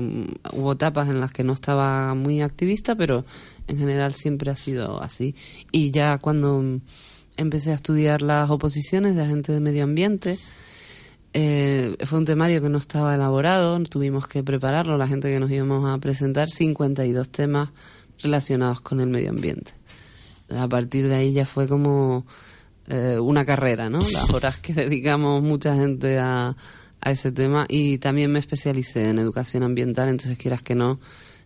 hubo etapas en las que no estaba muy activista, pero en general siempre ha sido así. Y ya cuando empecé a estudiar las oposiciones de agentes de medio ambiente, eh, fue un temario que no estaba elaborado, tuvimos que prepararlo, la gente que nos íbamos a presentar, 52 temas relacionados con el medio ambiente. A partir de ahí ya fue como eh, una carrera, ¿no? Las horas que dedicamos mucha gente a, a ese tema y también me especialicé en educación ambiental, entonces quieras que no,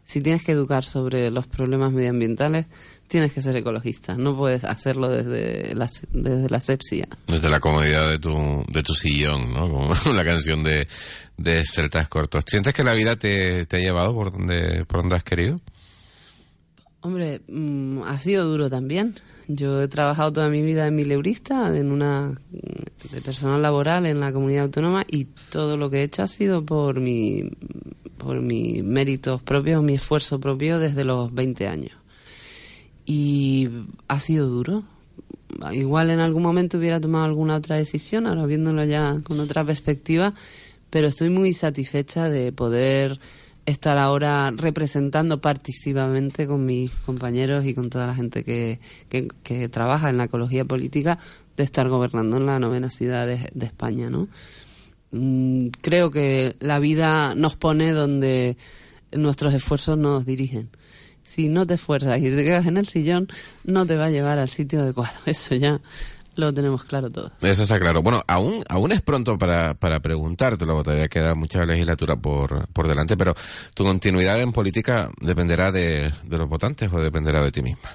si tienes que educar sobre los problemas medioambientales, tienes que ser ecologista. No puedes hacerlo desde la, desde la sepsia. Desde la comodidad de tu, de tu sillón, ¿no? Como la canción de, de Celtas Cortos. ¿Sientes que la vida te, te ha llevado por donde, por donde has querido? Hombre, mm, ha sido duro también. Yo he trabajado toda mi vida en mileurista, en una de personal laboral en la comunidad autónoma y todo lo que he hecho ha sido por mi por mis méritos propios, mi esfuerzo propio desde los 20 años y ha sido duro. Igual en algún momento hubiera tomado alguna otra decisión, ahora viéndolo ya con otra perspectiva, pero estoy muy satisfecha de poder estar ahora representando participativamente con mis compañeros y con toda la gente que, que, trabaja en la ecología política de estar gobernando en la novena ciudad de, España, ¿no? Mm, creo que la vida nos pone donde nuestros esfuerzos nos dirigen. Si no te esfuerzas y te quedas en el sillón, no te va a llevar al sitio adecuado. Eso ya lo tenemos claro todo. Eso está claro. Bueno, aún, aún es pronto para, para preguntártelo, todavía queda mucha legislatura por, por delante, pero tu continuidad en política dependerá de, de los votantes o dependerá de ti misma.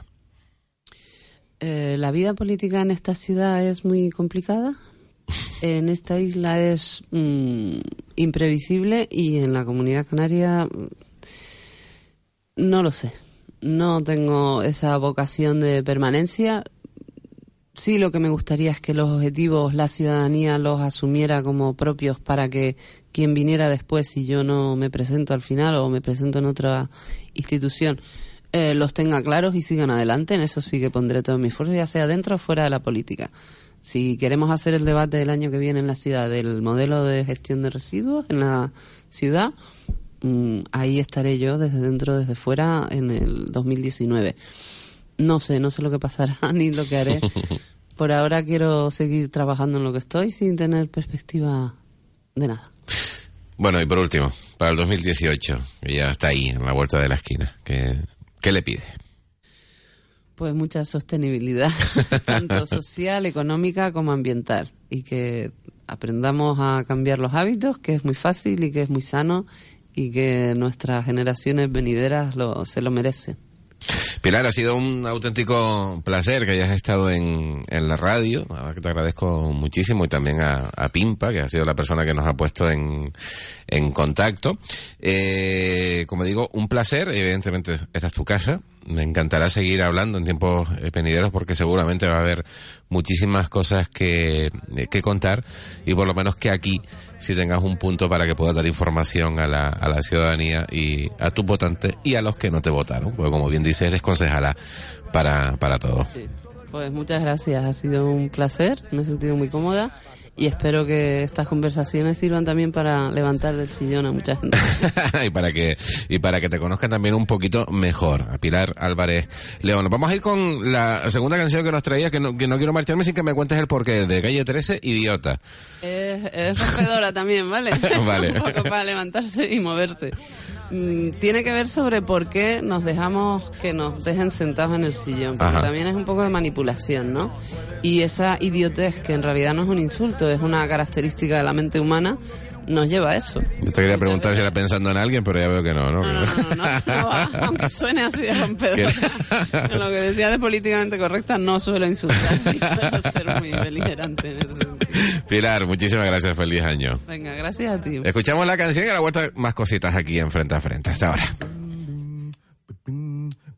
Eh, la vida política en esta ciudad es muy complicada. En esta isla es mm, imprevisible y en la comunidad canaria mm, no lo sé. No tengo esa vocación de permanencia. Sí, lo que me gustaría es que los objetivos la ciudadanía los asumiera como propios para que quien viniera después, si yo no me presento al final o me presento en otra institución, eh, los tenga claros y sigan adelante. En eso sí que pondré todo mi esfuerzo, ya sea dentro o fuera de la política. Si queremos hacer el debate del año que viene en la ciudad del modelo de gestión de residuos en la ciudad, mm, ahí estaré yo desde dentro, desde fuera en el 2019. No sé, no sé lo que pasará ni lo que haré. Por ahora quiero seguir trabajando en lo que estoy sin tener perspectiva de nada. Bueno, y por último, para el 2018, que ya está ahí, en la vuelta de la esquina, ¿qué, qué le pide? Pues mucha sostenibilidad, tanto social, económica como ambiental. Y que aprendamos a cambiar los hábitos, que es muy fácil y que es muy sano y que nuestras generaciones venideras lo, se lo merecen. Pilar, ha sido un auténtico placer que hayas estado en, en la radio. Te agradezco muchísimo y también a, Pimpa, que ha sido la persona que nos ha puesto en, en contacto. Eh, como digo, un placer. Evidentemente, esta es tu casa. Me encantará seguir hablando en tiempos venideros porque seguramente va a haber muchísimas cosas que, que contar y por lo menos que aquí si tengas un punto para que puedas dar información a la, a la ciudadanía y a tus votantes y a los que no te votaron. Porque como bien dices, eres concejala para, para todo. Sí. Pues muchas gracias, ha sido un placer, me he sentido muy cómoda y espero que estas conversaciones sirvan también para levantar del sillón a mucha gente. y para que y para que te conozcan también un poquito mejor, a Pilar Álvarez León. Vamos a ir con la segunda canción que nos traía, que no, que no quiero marcharme sin que me cuentes el porqué, de Calle 13, Idiota. Es, es rompedora también, ¿vale? vale. un poco para levantarse y moverse. Mm, tiene que ver sobre por qué nos dejamos que nos dejen sentados en el sillón, porque Ajá. también es un poco de manipulación, ¿no? Y esa idiotez, que en realidad no es un insulto, es una característica de la mente humana, nos lleva a eso. Yo te quería preguntar si era pensando en alguien, pero ya veo que no, ¿no? No, no, no, no, no, aunque suene así de rompedora. En lo que decía de políticamente correcta, no suelo insultar y suelo ser muy beligerante en ese sentido. Pilar, muchísimas gracias, feliz año. Venga, gracias a ti. Escuchamos la canción y a la vuelta más cositas aquí en Frente a Frente. Hasta ahora.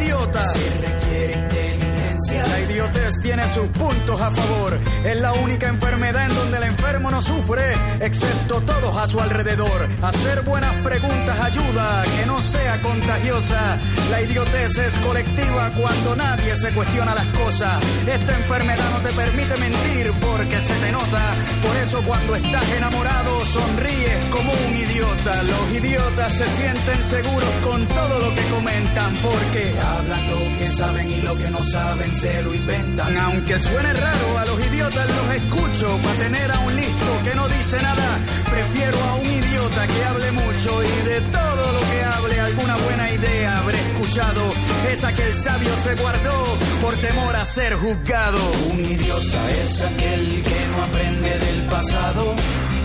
idiota La idiotez tiene sus puntos a favor. Es la única enfermedad en donde el enfermo no sufre, excepto todos a su alrededor. Hacer buenas preguntas ayuda a que no sea contagiosa. La idiotez es colectiva cuando nadie se cuestiona las cosas. Esta enfermedad no te permite mentir porque se te nota. Por eso cuando estás enamorado sonríes como un idiota. Los idiotas se sienten seguros con todo lo que comentan porque hablan lo que saben y lo que no saben se lo inventan. Aunque suene raro, a los idiotas los escucho para tener a un listo que no dice nada. Prefiero a un idiota que hable mucho y de todo lo que hable alguna buena idea habré escuchado. Esa que el sabio se guardó por temor a ser juzgado. Un idiota es aquel que no aprende del pasado.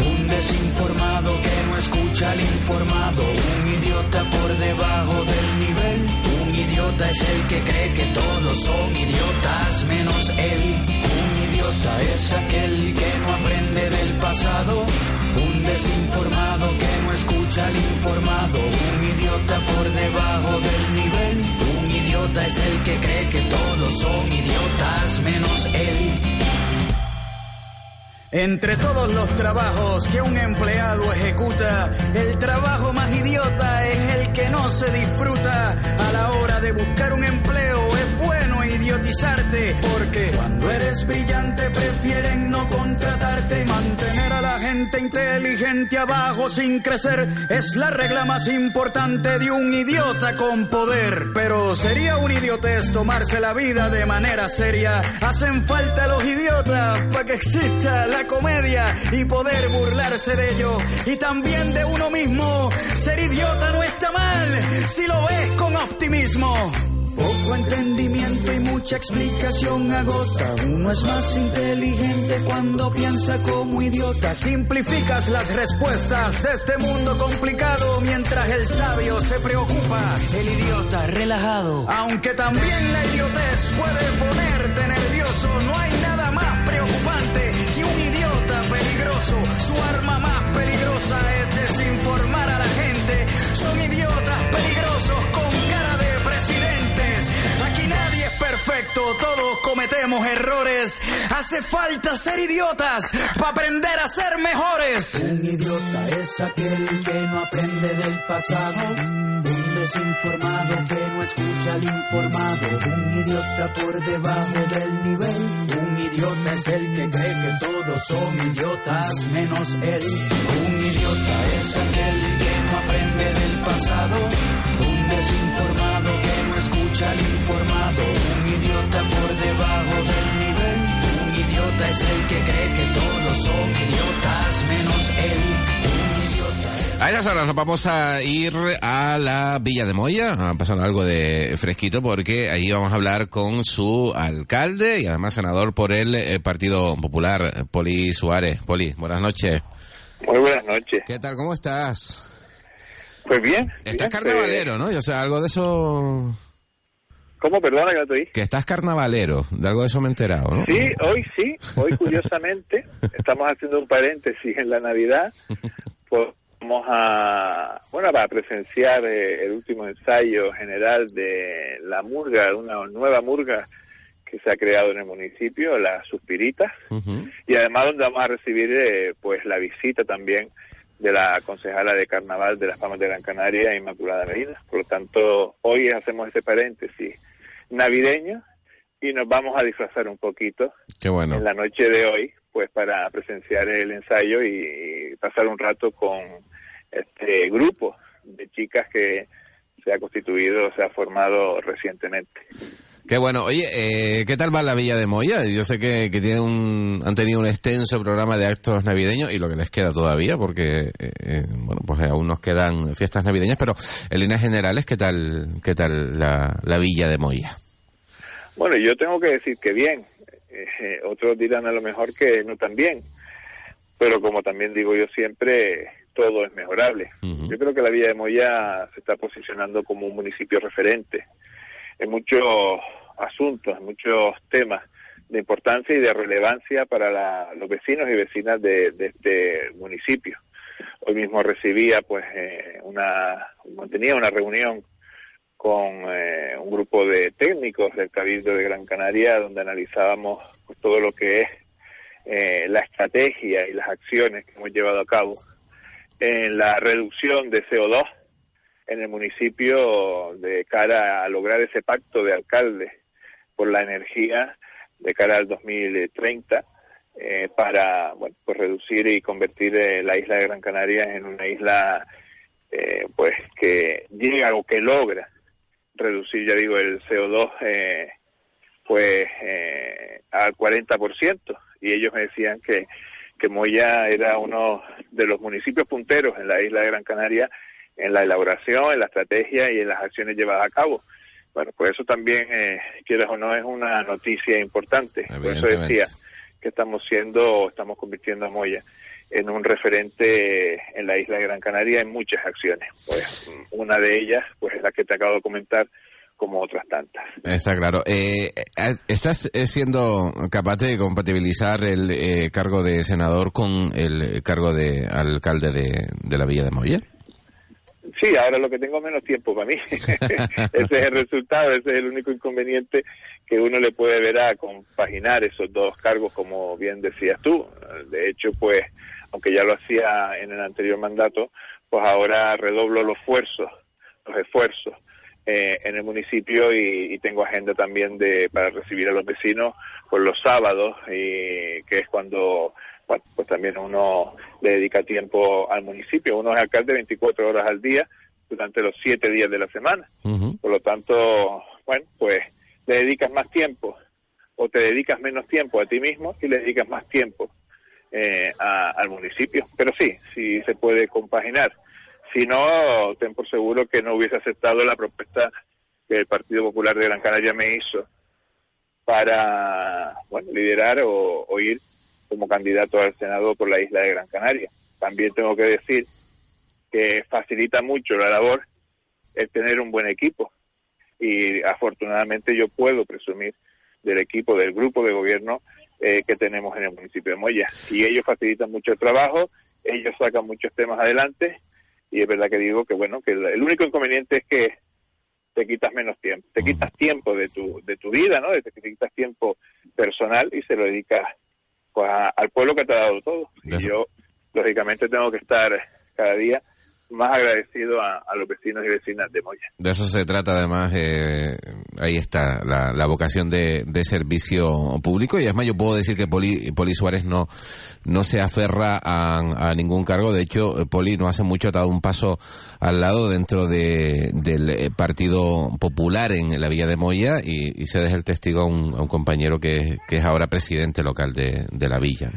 Un desinformado que no escucha al informado. Un idiota por debajo del nivel. Un idiota es el que cree que todos son idiotas menos él. Un idiota es aquel que no aprende del pasado. Un desinformado que no escucha al informado. Un idiota por debajo del nivel. Un idiota es el que cree que todos son idiotas menos él. Entre todos los trabajos que un empleado ejecuta, el trabajo más idiota es el que no se disfruta. A la hora de buscar un empleo porque cuando eres brillante prefieren no contratarte. Mantener a la gente inteligente abajo sin crecer es la regla más importante de un idiota con poder. Pero sería un idiotez tomarse la vida de manera seria. Hacen falta los idiotas para que exista la comedia y poder burlarse de ello. Y también de uno mismo. Ser idiota no está mal si lo ves con optimismo. Poco entendimiento y mucha explicación agota. Uno es más inteligente cuando piensa como idiota. Simplificas las respuestas de este mundo complicado mientras el sabio se preocupa. El idiota relajado. Aunque también la idiotez puede ponerte nervioso. No hay nada más preocupante cometemos errores. Hace falta ser idiotas para aprender a ser mejores. Un idiota es aquel que no aprende del pasado. Un desinformado que no escucha al informado. Un idiota por debajo del nivel. Un idiota es el que cree que todos son idiotas menos él. Un idiota es aquel que no aprende del pasado. Un desinformado que no escucha al informado. Un idiota por debajo del nivel. Un idiota es el que cree que todos son idiotas menos él. A esas horas nos vamos a ir a la Villa de Moya, a pasar algo de fresquito, porque ahí vamos a hablar con su alcalde y además senador por el eh, Partido Popular, Poli Suárez. Poli, buenas noches. Muy buenas noches. ¿Qué tal? ¿Cómo estás? Pues bien. Estás bien, carnavalero, ¿no? Yo sé, algo de eso... ¿Cómo? Perdona que no te oí. Que estás carnavalero, de algo de eso me he enterado, ¿no? Sí, hoy sí. Hoy, curiosamente, estamos haciendo un paréntesis en la Navidad. Pues vamos a, bueno, para presenciar eh, el último ensayo general de la murga, de una nueva murga que se ha creado en el municipio, la Suspiritas, y además donde vamos a recibir eh, pues la visita también de la concejala de carnaval de las Palmas de Gran Canaria, Inmaculada Medina. Por lo tanto, hoy hacemos ese paréntesis navideño y nos vamos a disfrazar un poquito Qué bueno. en la noche de hoy, pues para presenciar el ensayo y pasar un rato con este grupo de chicas que se ha constituido, se ha formado recientemente. Qué bueno. Oye, eh, ¿qué tal va la Villa de Moya? Yo sé que, que tienen un, han tenido un extenso programa de actos navideños y lo que les queda todavía, porque, eh, eh, bueno, pues aún nos quedan fiestas navideñas, pero en líneas generales, ¿qué tal, qué tal la, la Villa de Moya? Bueno, yo tengo que decir que bien. Eh, otros dirán a lo mejor que no tan bien. Pero como también digo yo siempre, todo es mejorable. Yo creo que la Villa de Moya se está posicionando como un municipio referente en muchos asuntos, muchos temas de importancia y de relevancia para los vecinos y vecinas de, de este municipio. Hoy mismo recibía, pues, eh, una, mantenía una reunión con eh, un grupo de técnicos del Cabildo de Gran Canaria donde analizábamos pues, todo lo que es eh, la estrategia y las acciones que hemos llevado a cabo en la reducción de CO2 en el municipio de cara a lograr ese pacto de alcaldes por la energía de cara al 2030 eh, para pues reducir y convertir eh, la isla de Gran Canaria en una isla eh, pues que llega o que logra reducir, ya digo, el CO2 eh, pues al 40% y ellos me decían que, que Moya era uno de los municipios punteros en la isla de Gran Canaria en la elaboración, en la estrategia y en las acciones llevadas a cabo. Bueno, pues eso también, eh, quieras o no, es una noticia importante. Por eso decía que estamos siendo, estamos convirtiendo a Moya en un referente en la isla de Gran Canaria en muchas acciones. Pues una de ellas, pues es la que te acabo de comentar, como otras tantas. Está claro. Eh, ¿Estás eh, siendo capaz de compatibilizar el eh, cargo de senador con el cargo de alcalde de, de la Villa de Moya? Sí, ahora lo que tengo menos tiempo para mí. ese es el resultado, ese es el único inconveniente que uno le puede ver a compaginar esos dos cargos, como bien decías tú. De hecho, pues, aunque ya lo hacía en el anterior mandato, pues ahora redoblo los esfuerzos, los esfuerzos eh, en el municipio y, tengo agenda también de para recibir a los vecinos por los sábados y que es cuando pues también uno le dedica tiempo al municipio. Uno es alcalde 24 horas al día durante los siete días de la semana. Por lo tanto, bueno, pues le dedicas más tiempo o te dedicas menos tiempo a ti mismo y le dedicas más tiempo eh, al municipio. Pero sí, sí se puede compaginar. Si no, ten por seguro que no hubiese aceptado la propuesta que el Partido Popular de Gran Canaria me hizo para bueno, liderar o, o ir como candidato al Senado por la isla de Gran Canaria. También tengo que decir que facilita mucho la labor el tener un buen equipo y afortunadamente yo puedo presumir del equipo, del grupo de gobierno eh, que tenemos en el municipio de Moya. Y ellos facilitan mucho el trabajo, ellos sacan muchos temas adelante y es verdad que digo que bueno, que el único inconveniente es que te quitas menos tiempo, te quitas tiempo de tu, de tu vida, ¿no? Te, quitas tiempo personal y se lo dedicas pues, al pueblo que te ha dado todo. Y yo, lógicamente, tengo que estar cada día más agradecido a, los vecinos y vecinas de Moya. De eso se trata, además, eh, ahí está la, vocación de, servicio público. Y además, yo puedo decir que Poli, Poli Suárez no, no se aferra a, ningún cargo. De hecho, Poli no hace mucho ha dado un paso al lado dentro de, del eh, Partido Popular en la Villa de Moya y, se deja el testigo a un, compañero que, que, es ahora presidente local de, de la villa.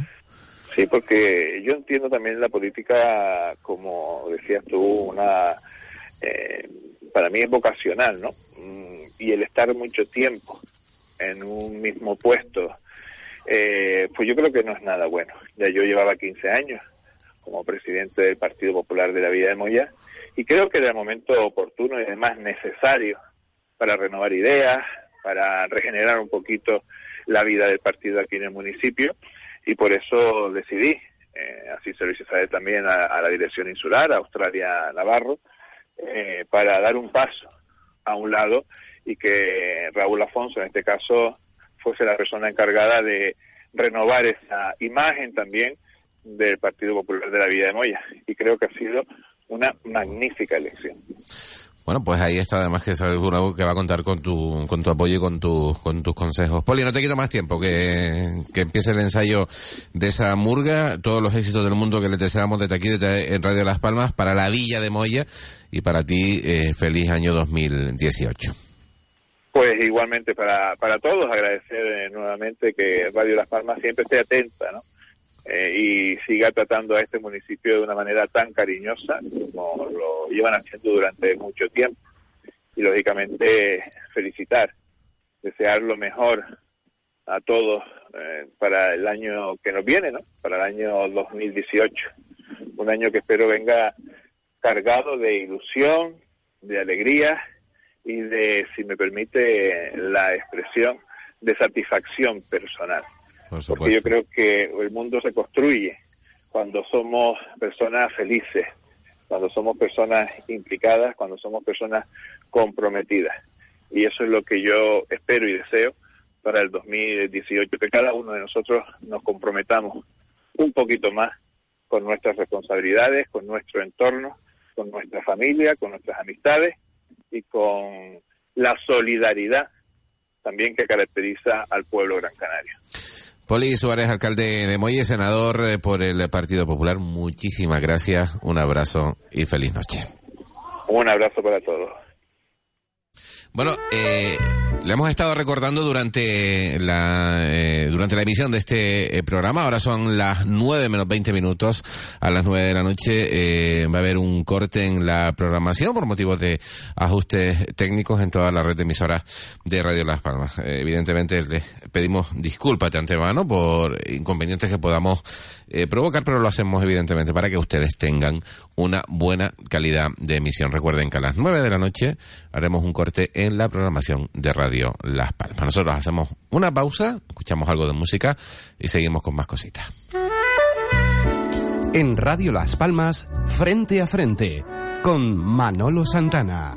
Sí, porque yo entiendo también la política, como decías tú, una eh, para mí es vocacional, ¿no? Mm, y el estar mucho tiempo en un mismo puesto, eh, pues yo creo que no es nada bueno. Ya yo llevaba 15 años como presidente del Partido Popular de la Vida de Moya y creo que era el momento oportuno y además necesario para renovar ideas, para regenerar un poquito la vida del partido aquí en el municipio y por eso decidí, eh, así se lo hice saber también a, la Dirección Insular, a Australia Navarro, eh, para dar un paso a un lado y que Raúl Afonso, en este caso, fuese la persona encargada de renovar esa imagen también del Partido Popular de la Vida de Moya. Y creo que ha sido una magnífica elección. Bueno, pues ahí está, además que es algo que va a contar con tu, con tu apoyo y con, tu, con tus consejos. Poli, no te quito más tiempo, que, que empiece el ensayo de esa murga, todos los éxitos del mundo que le deseamos desde aquí, desde en Radio Las Palmas, para la Villa de Moya y para ti, eh, feliz año 2018. Pues igualmente para, para todos, agradecer eh, nuevamente que Radio Las Palmas siempre esté atenta, ¿no? Eh, y siga tratando a este municipio de una manera tan cariñosa como lo llevan haciendo durante mucho tiempo. Y lógicamente felicitar, desear lo mejor a todos eh, para el año que nos viene, ¿no? Para el año 2018. Un año que espero venga cargado de ilusión, de alegría y de, si me permite la expresión, de satisfacción personal. Porque yo creo que el mundo se construye cuando somos personas felices, cuando somos personas implicadas, cuando somos personas comprometidas. Y eso es lo que yo espero y deseo para el 2018, que cada uno de nosotros nos comprometamos un poquito más con nuestras responsabilidades, con nuestro entorno, con nuestra familia, con nuestras amistades y con la solidaridad también que caracteriza al pueblo gran canario. Poli Suárez, alcalde de Molle, senador eh, por el Partido Popular, muchísimas gracias, un abrazo y feliz noche. Un abrazo para todos. Bueno, eh, le hemos estado recordando durante la, eh, durante la emisión de este eh, programa. Ahora son las 9 menos 20 minutos. A las 9 de la noche eh, va a haber un corte en la programación por motivos de ajustes técnicos en toda la red de emisoras de Radio Las Palmas. evidentemente les pedimos disculpas de antemano por inconvenientes que podamos provocar, pero lo hacemos evidentemente para que ustedes tengan una buena calidad de emisión. Recuerden que a las 9 de la noche haremos un corte en la programación de Radio las Palmas. Nosotros hacemos una pausa, escuchamos algo de música y seguimos con más cositas. En Radio Las Palmas, frente a frente, con Manolo Santana.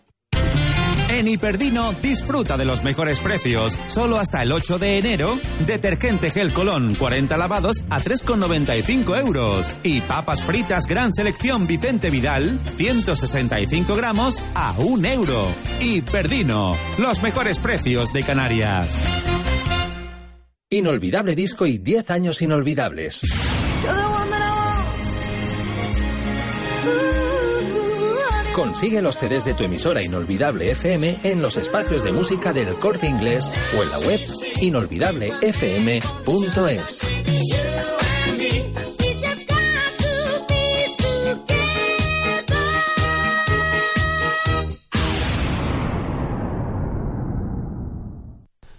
En Hiperdino disfruta de los mejores precios. Solo hasta el 8 de enero, detergente gel Colón 40 lavados a 3,95 euros. Y papas fritas Gran Selección Vicente Vidal 165 gramos a 1 euro. Hiperdino, los mejores precios de Canarias. Inolvidable disco y 10 años inolvidables. Consigue los CDs de tu emisora Inolvidable FM en los espacios de música del Corte Inglés o en la web inolvidablefm.es.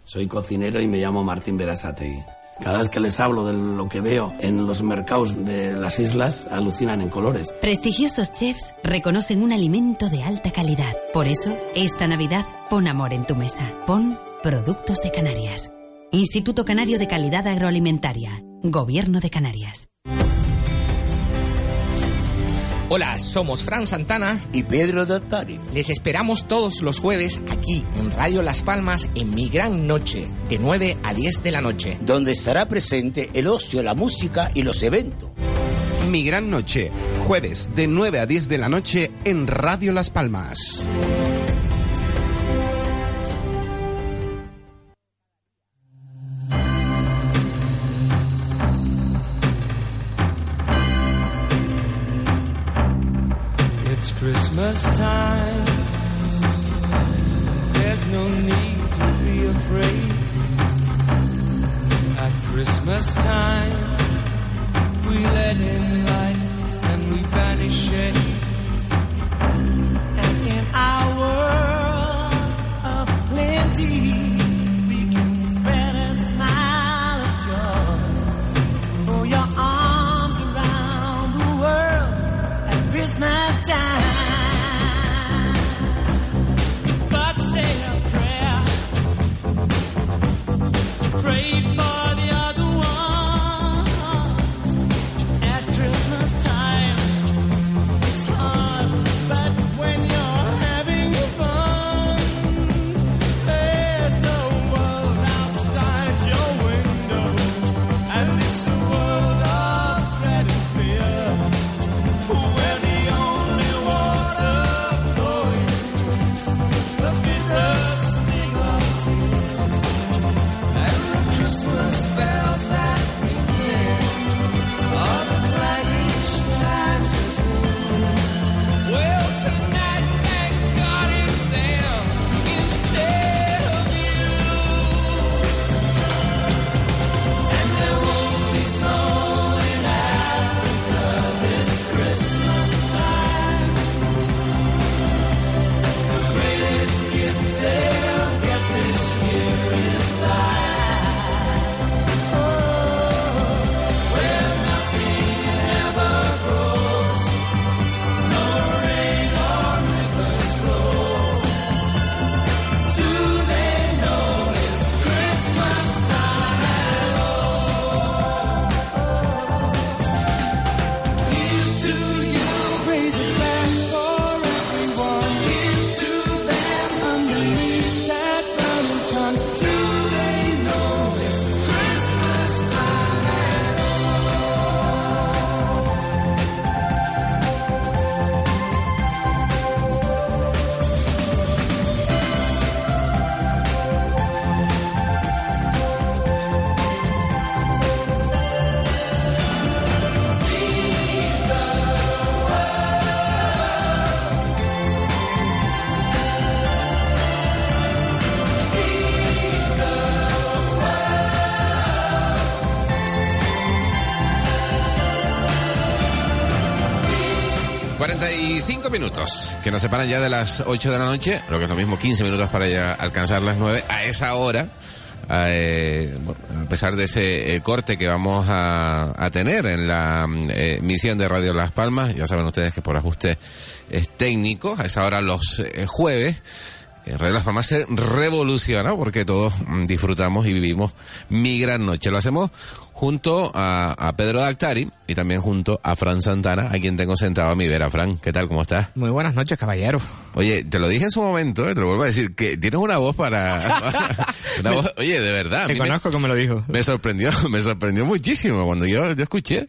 Soy cocinero y me llamo Martín Berasategui. Cada vez que les hablo de lo que veo en los mercados de las islas, alucinan en colores. Prestigiosos chefs reconocen un alimento de alta calidad. Por eso, esta Navidad, pon amor en tu mesa. Pon Productos de Canarias. Instituto Canario de Calidad Agroalimentaria. Gobierno de Canarias. Hola, somos Fran Santana y Pedro Dottari. Les esperamos todos los jueves aquí en Radio Las Palmas en Mi Gran Noche, de 9 a 10 de la noche. Donde estará presente el ocio, la música y los eventos. Mi Gran Noche, jueves de 9 a 10 de la noche en Radio Las Palmas. Christmas time. There's no need to be afraid. At Christmas time, we let in light and we banish shade. 35 minutos que nos separan ya de las 8 de la noche, lo que es lo mismo 15 minutos para ya alcanzar las 9. A esa hora, eh, a pesar de ese eh, corte que vamos a, tener en la eh, misión de Radio Las Palmas, ya saben ustedes que por ajuste es técnico, a esa hora los eh, jueves. eh, Radio Las Palmas se revoluciona porque todos mm, disfrutamos y vivimos mi gran noche. Lo hacemos junto a, a Pedro Dactari y también junto a Fran Santana, a quien tengo sentado a mi vera. Fran, ¿qué tal? ¿Cómo estás? Muy buenas noches, caballero. Oye, te lo dije en su momento, eh, te lo vuelvo a decir, que tienes una voz para... una voz- oye, de verdad. Te me- conozco me lo dijo. me sorprendió, me sorprendió muchísimo cuando yo, yo escuché.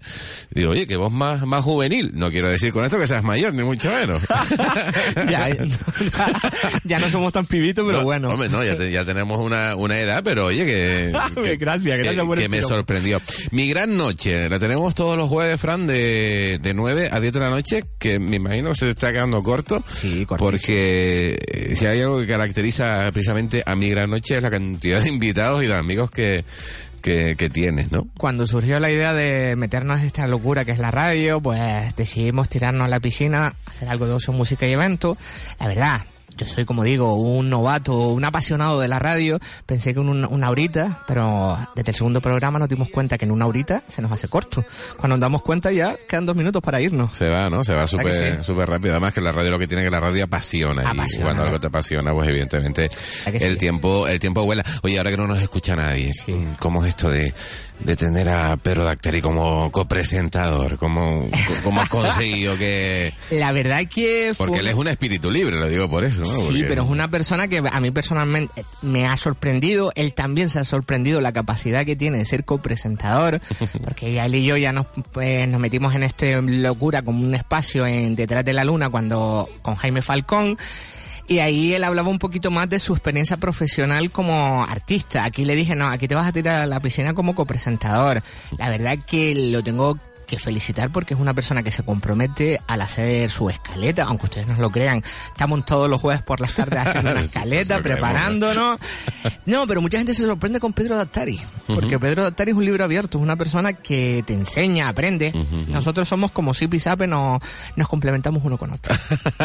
Digo, oye, qué voz más, más juvenil. No quiero decir con esto que seas mayor, ni mucho menos. ya, ya no somos tan pibitos, pero No, bueno. Hombre, no, ya, te- ya tenemos una, una edad, pero oye, que. que- gracias, gracias que, por el que me sorprendió. Mi gran noche, la tenemos todos los jueves, Fran, de, de 9 a 10 de la noche, que me imagino se está quedando corto. Sí, Porque eh, si hay algo que caracteriza precisamente a mi gran noche es la cantidad de invitados y de amigos que, que, que tienes, ¿no? Cuando surgió la idea de meternos en esta locura que es la radio, pues decidimos tirarnos a la piscina, hacer algo de ocio, música y evento. La verdad, yo soy, como digo, un novato, un apasionado de la radio. Pensé que en una, una horita, pero desde el segundo programa nos dimos cuenta que en una horita se nos hace corto. Cuando nos damos cuenta ya quedan dos minutos para irnos. Se va, ¿no? Se va ¿Verdad que súper sí? rápido. Además que la radio lo que tiene que la radio apasiona. Apasiona, y cuando algo te apasiona, pues evidentemente el sí? tiempo el tiempo vuela. Oye, ahora que no nos escucha nadie, ¿cómo es esto de, de tener a Pedro Dactari como copresentador? ¿Cómo, ¿Cómo has conseguido que...? La verdad que fue Porque él es un espíritu libre, lo digo por eso, ¿no? Sí, pero es una persona que a mí personalmente me ha sorprendido. Él también se ha sorprendido la capacidad que tiene de ser copresentador, porque ya él y yo ya nos, pues, nos metimos en esta locura como un espacio en Detrás de la Luna cuando con Jaime Falcón. Y ahí él hablaba un poquito más de su experiencia profesional como artista. Aquí le dije, no, aquí te vas a tirar a la piscina como copresentador. La verdad que lo tengo que felicitar porque es una persona que se compromete al hacer su escaleta, aunque ustedes no lo crean. Estamos todos los jueves por las tardes haciendo una escaleta, preparándonos. No, pero mucha gente se sorprende con Pedro Dattari, porque Ujú. Pedro Dattari es un libro abierto, es una persona que te enseña, aprende. Nosotros somos como Zip y nos, nos complementamos uno con otro.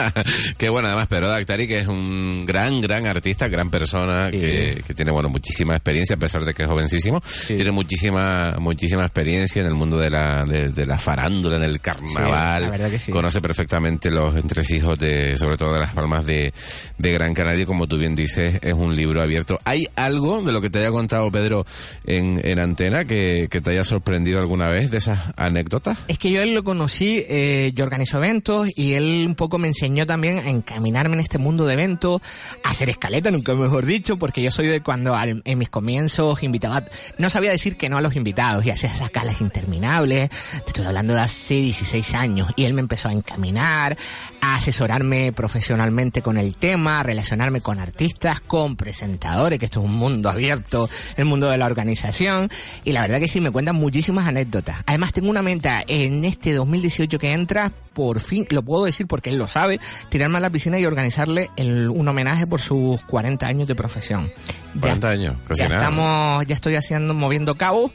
que bueno, además Pedro Dactari, que es un gran, gran artista, gran persona, que, que tiene, bueno, muchísima experiencia, a pesar de que es jovencísimo. Tiene muchísima, muchísima experiencia en el mundo de la, de, de la farándula, en el carnaval. Sí, la verdad que sí. Conoce perfectamente los entresijos de, sobre todo de las palmas de, de Gran Canaria, y como tú bien dices, es un libro abierto. ¿Hay algo de lo que te haya contado Pedro en, en antena que, que te haya sorprendido alguna vez de esas anécdotas? Es que yo él lo conocí, eh, yo organizo eventos y él un poco me enseñó también a encaminarme en este mundo de eventos, a hacer escaleta, nunca mejor dicho, porque yo soy de cuando al- en mis comienzos invitaba, no sabía decir que no a los invitados y hacía esas calas interminables, te estoy hablando de hace 16 años, y él me empezó a encaminar, a asesorarme profesionalmente con el tema, a relacionarme con artistas, con presentadores, que esto es un mundo abierto, el mundo de la organización, y la verdad que sí, me cuentan muchísimas anécdotas. Además tengo una meta en este 2018 que entra, por fin, lo puedo decir porque él lo sabe, tirarme a la piscina y organizarle el- un homenaje por sus 40 años de profesión. Ya- 40 años, casi ya nada. estamos, ya estoy haciendo, moviendo cabos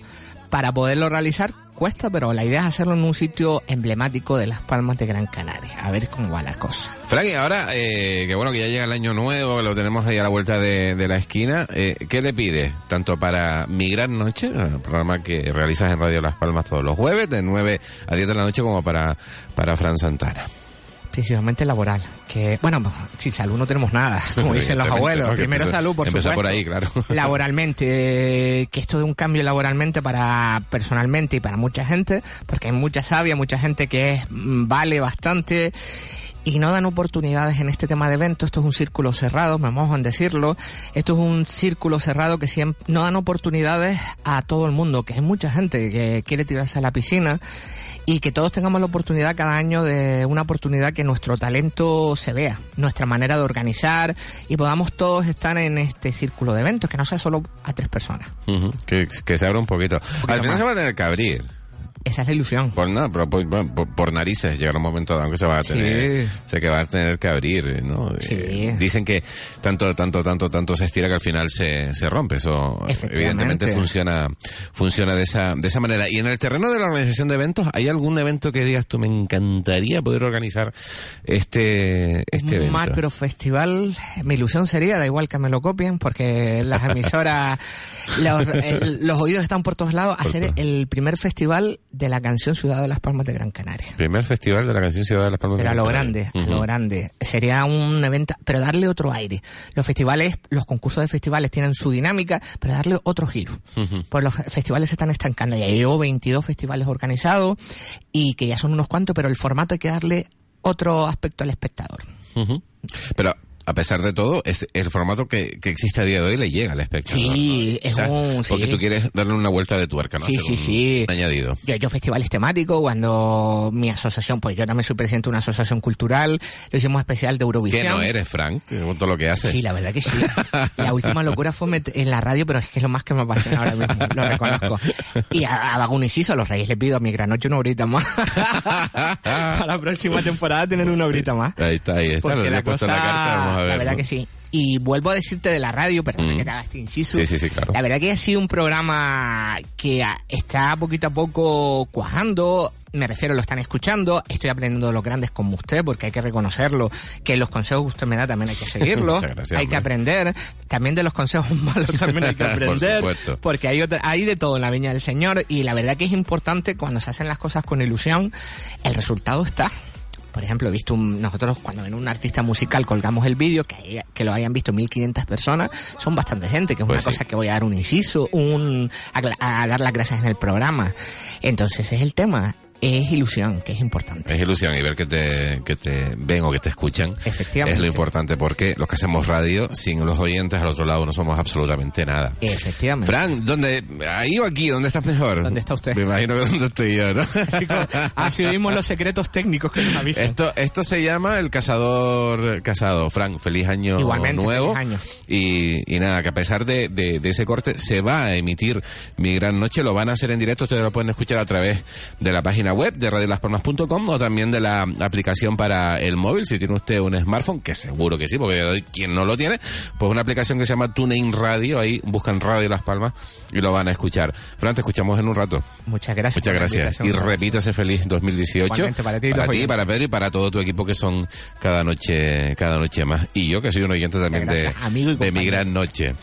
para poderlo realizar. Cuesta, pero la idea es hacerlo en un sitio emblemático de Las Palmas de Gran Canaria. A ver cómo va la cosa. Frank, ahora, eh, que bueno, que ya llega el año nuevo, lo tenemos ahí a la vuelta de, la esquina, eh, ¿qué le pides? Tanto para Mi Gran Noche, el programa que realizas en Radio Las Palmas todos los jueves, de 9 a 10 de la noche, como para, para Fran Santana. Principalmente laboral. Que, bueno, sin salud no tenemos nada, como dicen los abuelos. Primero empezó- salud, por supuesto. por ahí, claro. Laboralmente, eh, que esto de un cambio laboralmente para personalmente y para mucha gente, porque hay mucha sabia, mucha gente que es, mm, vale bastante y no dan oportunidades en este tema de eventos. Esto es un círculo cerrado, me mojo en decirlo. Esto es un círculo cerrado que siempre no dan oportunidades a todo el mundo, que hay mucha gente que quiere tirarse a la piscina y que todos tengamos la oportunidad cada año de una oportunidad que nuestro talento se vea, nuestra manera de organizar y podamos todos estar en este círculo de eventos, que no sea solo a tres personas. Que, que se abra un poquito. Al final más. se va a tener que abrir. Esa es la ilusión. Por nada, pero por, por- por narices llegará un momento dado que se va a tener, Sí. se que va a tener que abrir, ¿no? Sí. Eh, dicen que tanto, tanto, tanto, tanto se estira que al final se, se rompe. Eso evidentemente funciona, funciona de esa, de esa manera. Y en el terreno de la organización de eventos, ¿hay algún evento que digas tú me encantaría poder organizar este, este un evento? macro festival, mi ilusión sería, da igual que me lo copien, porque las emisoras, los, el- los oídos están por todos lados, hacer el primer festival de la canción Ciudad de las Palmas de Gran Canaria. Primer festival de la canción Ciudad de las Palmas. de Pero a Gran lo Canaria. grande, a lo grande. Sería un evento, pero darle otro aire. Los festivales, los concursos de festivales tienen su dinámica, pero darle otro giro. Ujú. Pues los festivales se están estancando. Ya llevo 22 festivales organizados y que ya son unos cuantos, pero el formato hay que darle otro aspecto al espectador. Pero a pesar de todo, es el formato que, que existe a día de hoy le llega al espectador. Sí, ¿no? es un- sí. Porque tú quieres darle una vuelta de tuerca, ¿no? Sí, Hacer sí, sí. añadido. Yo he hecho festivales temáticos cuando mi asociación, pues yo también soy presidente de una asociación cultural, lo hicimos especial de Eurovisión. ¿Qué no eres, Frank? Con todo lo que haces. Sí, la verdad que sí. La última locura fue en la radio, pero es que es lo más que me apasiona ahora mismo, lo reconozco. Y a, a inciso, a los reyes le pido a mi gran noche una horita más. Para la próxima temporada tener una horita más. Ahí está, ahí está. Porque le la cosa, la carta, vamos a ver. la verdad ¿no? que sí. Y vuelvo a decirte de la radio, perdón Mm. que te haga este inciso. Sí, sí, sí, claro. La verdad que ha sido un programa que está poquito a poco cuajando. Me refiero, lo están escuchando. Estoy aprendiendo de los grandes como usted, porque hay que reconocerlo. Que los consejos que usted me da también hay que seguirlos. Gracias, hay que hombre. aprender. También de los consejos malos también hay que Por aprender. supuesto. porque hay, otra- hay de todo en la viña del Señor. Y la verdad que es importante cuando se hacen las cosas con ilusión, el resultado está. Por ejemplo, he visto un- nosotros cuando en un artista musical colgamos el vídeo, que, que lo hayan visto 1500 personas, son bastante gente, que es Pues una sí. cosa que voy a dar un inciso, un, a, a dar las gracias en el programa. Entonces es el tema, es ilusión, que es importante. Es ilusión y ver que te, que te ven o que te escuchan Efectivamente. es lo importante porque los que hacemos radio, sin los oyentes al otro lado no somos absolutamente nada. Efectivamente. Fran, ¿dónde? ¿Ahí o aquí? ¿Dónde estás mejor? ¿Dónde está usted? Me imagino que donde estoy yo, ¿no? Así, como- así oímos los secretos técnicos que nos avisan. Esto, esto se llama el cazador casado. Fran, feliz año Igualmente, nuevo. feliz año. Y, y nada, que a pesar de, de- de ese corte, se va a emitir Mi Gran Noche. Lo van a hacer en directo. Ustedes lo pueden escuchar a través de la página web de radiolaspalmas.com o también de la aplicación para el móvil. Si tiene usted un smartphone, que seguro que sí, porque quien no lo tiene, pues una aplicación que se llama TuneIn Radio. Ahí buscan Radio Las Palmas y lo van a escuchar. Fran, te escuchamos en un rato. Muchas gracias. Muchas gracias. Y ese feliz 2018. Igualmente para ti para, ti, para Pedro y para todo tu equipo que son cada noche, cada noche más. Y yo que soy un oyente también de, Gracias, de mi gran noche.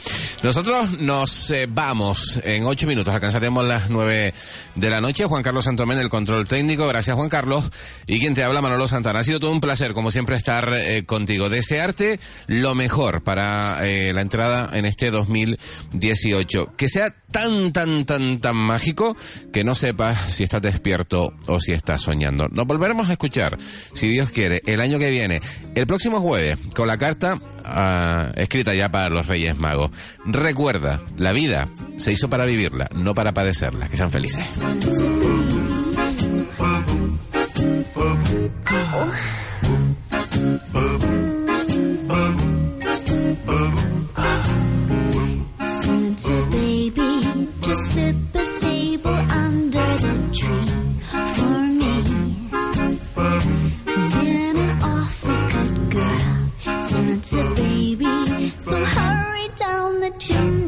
Nosotros nos eh, vamos en ocho minutos. Alcanzaremos las nueve de la noche. Juan Carlos Santomén, el control técnico. Gracias, Juan Carlos. Y quien te habla, Manolo Santana. Ha sido todo un placer, como siempre, estar eh, contigo. Desearte lo mejor para eh, la entrada en este 2018. Que sea tan, tan, tan, tan mágico que no sepas si estás despierto o si estás soñando. Nos volveremos a escuchar, si Dios quiere, el año que viene, el próximo jueves, con la carta ah, escrita ya para los Reyes Magos. Recuerda, la vida se hizo para vivirla, no para padecerla. Que sean felices. Santa baby, just slip a sable under the tree for me. Santa baby, so hurry down the chimney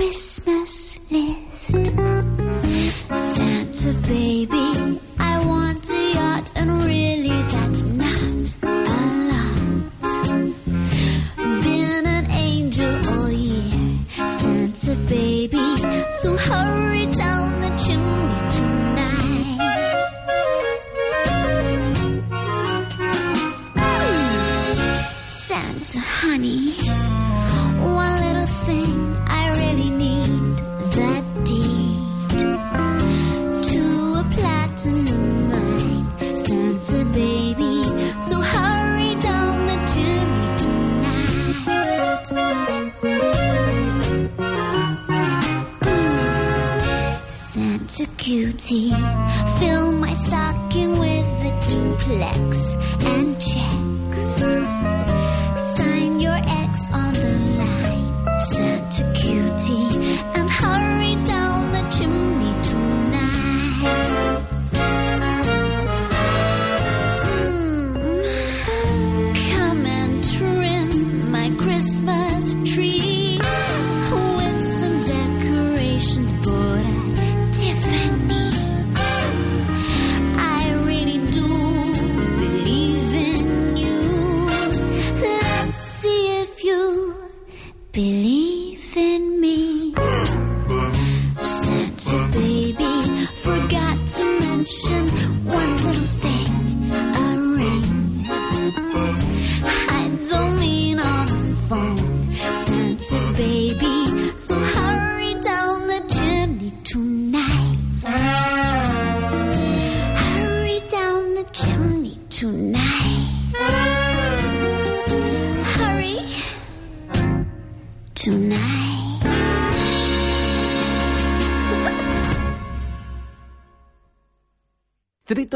Christmas list. Cutie, fill my stocking with a duplex and checks.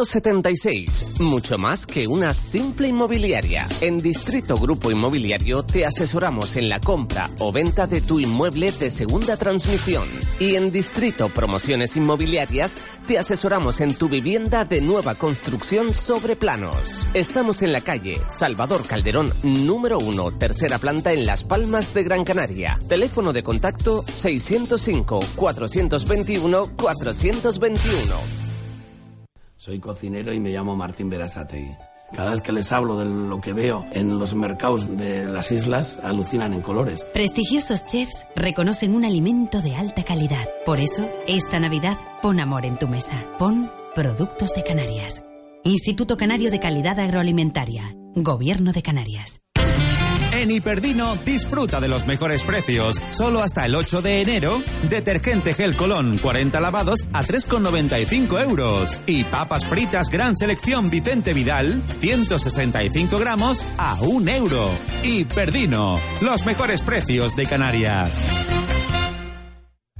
176. Mucho más que una simple inmobiliaria. En Distrito Grupo Inmobiliario te asesoramos en la compra o venta de tu inmueble de segunda transmisión. Y en Distrito Promociones Inmobiliarias te asesoramos en tu vivienda de nueva construcción sobre planos. Estamos en la calle Salvador Calderón, número 1, tercera planta en Las Palmas de Gran Canaria. Teléfono de contacto 605 421 421. Soy cocinero y me llamo Martín Berasategui. Cada vez que les hablo de lo que veo en los mercados de las islas, alucinan en colores. Prestigiosos chefs reconocen un alimento de alta calidad. Por eso, esta Navidad, pon amor en tu mesa. Pon Productos de Canarias. Instituto Canario de Calidad Agroalimentaria. Gobierno de Canarias. En Hiperdino disfruta de los mejores precios. Solo hasta el 8 de enero, detergente gel Colón 40 lavados a 3,95 euros. Y papas fritas gran selección Vicente Vidal 165 gramos a 1 euro. Hiperdino, los mejores precios de Canarias.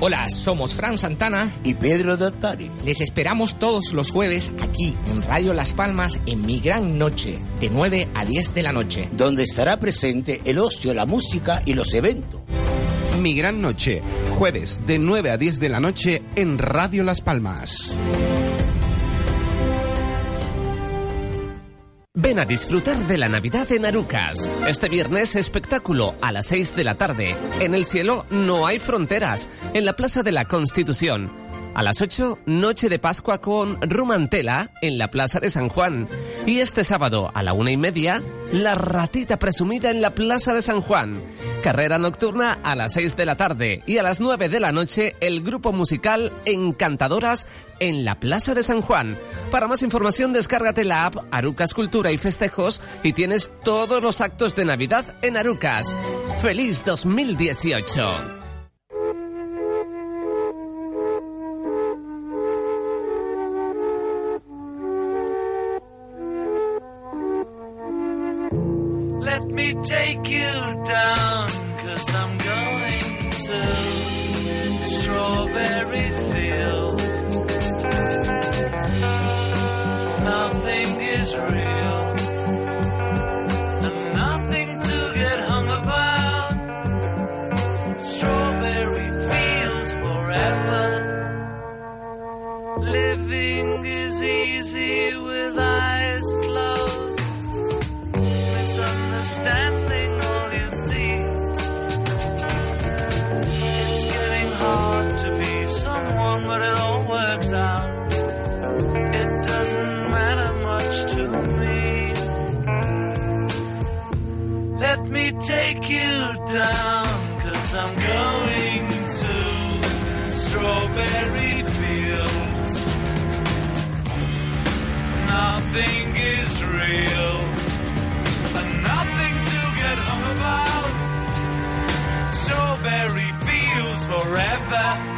Hola, somos Fran Santana y Pedro Dottari. Les esperamos todos los jueves aquí en Radio Las Palmas en Mi Gran Noche, de 9 a 10 de la noche. Donde estará presente el ocio, la música y los eventos. Mi gran noche, jueves de 9 a 10 de la noche en Radio Las Palmas. Ven a disfrutar de la Navidad en Arucas. Este viernes espectáculo a las 6 de la tarde. En el cielo no hay fronteras. En la Plaza de la Constitución. A las 8, noche de Pascua con Rumantela en la Plaza de San Juan. Y este sábado a la una y media, la ratita presumida en la Plaza de San Juan. Carrera nocturna a las 6 de la tarde y a las 9 de la noche el grupo musical Encantadoras en la Plaza de San Juan. Para más información descárgate la app Arucas Cultura y Festejos y tienes todos los actos de Navidad en Arucas. ¡Feliz 2018! Let me take you down, cause I'm going to Strawberry down, cause I'm going to strawberry fields. Nothing is real, and nothing to get hung about. Strawberry fields forever.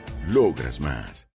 Logras más.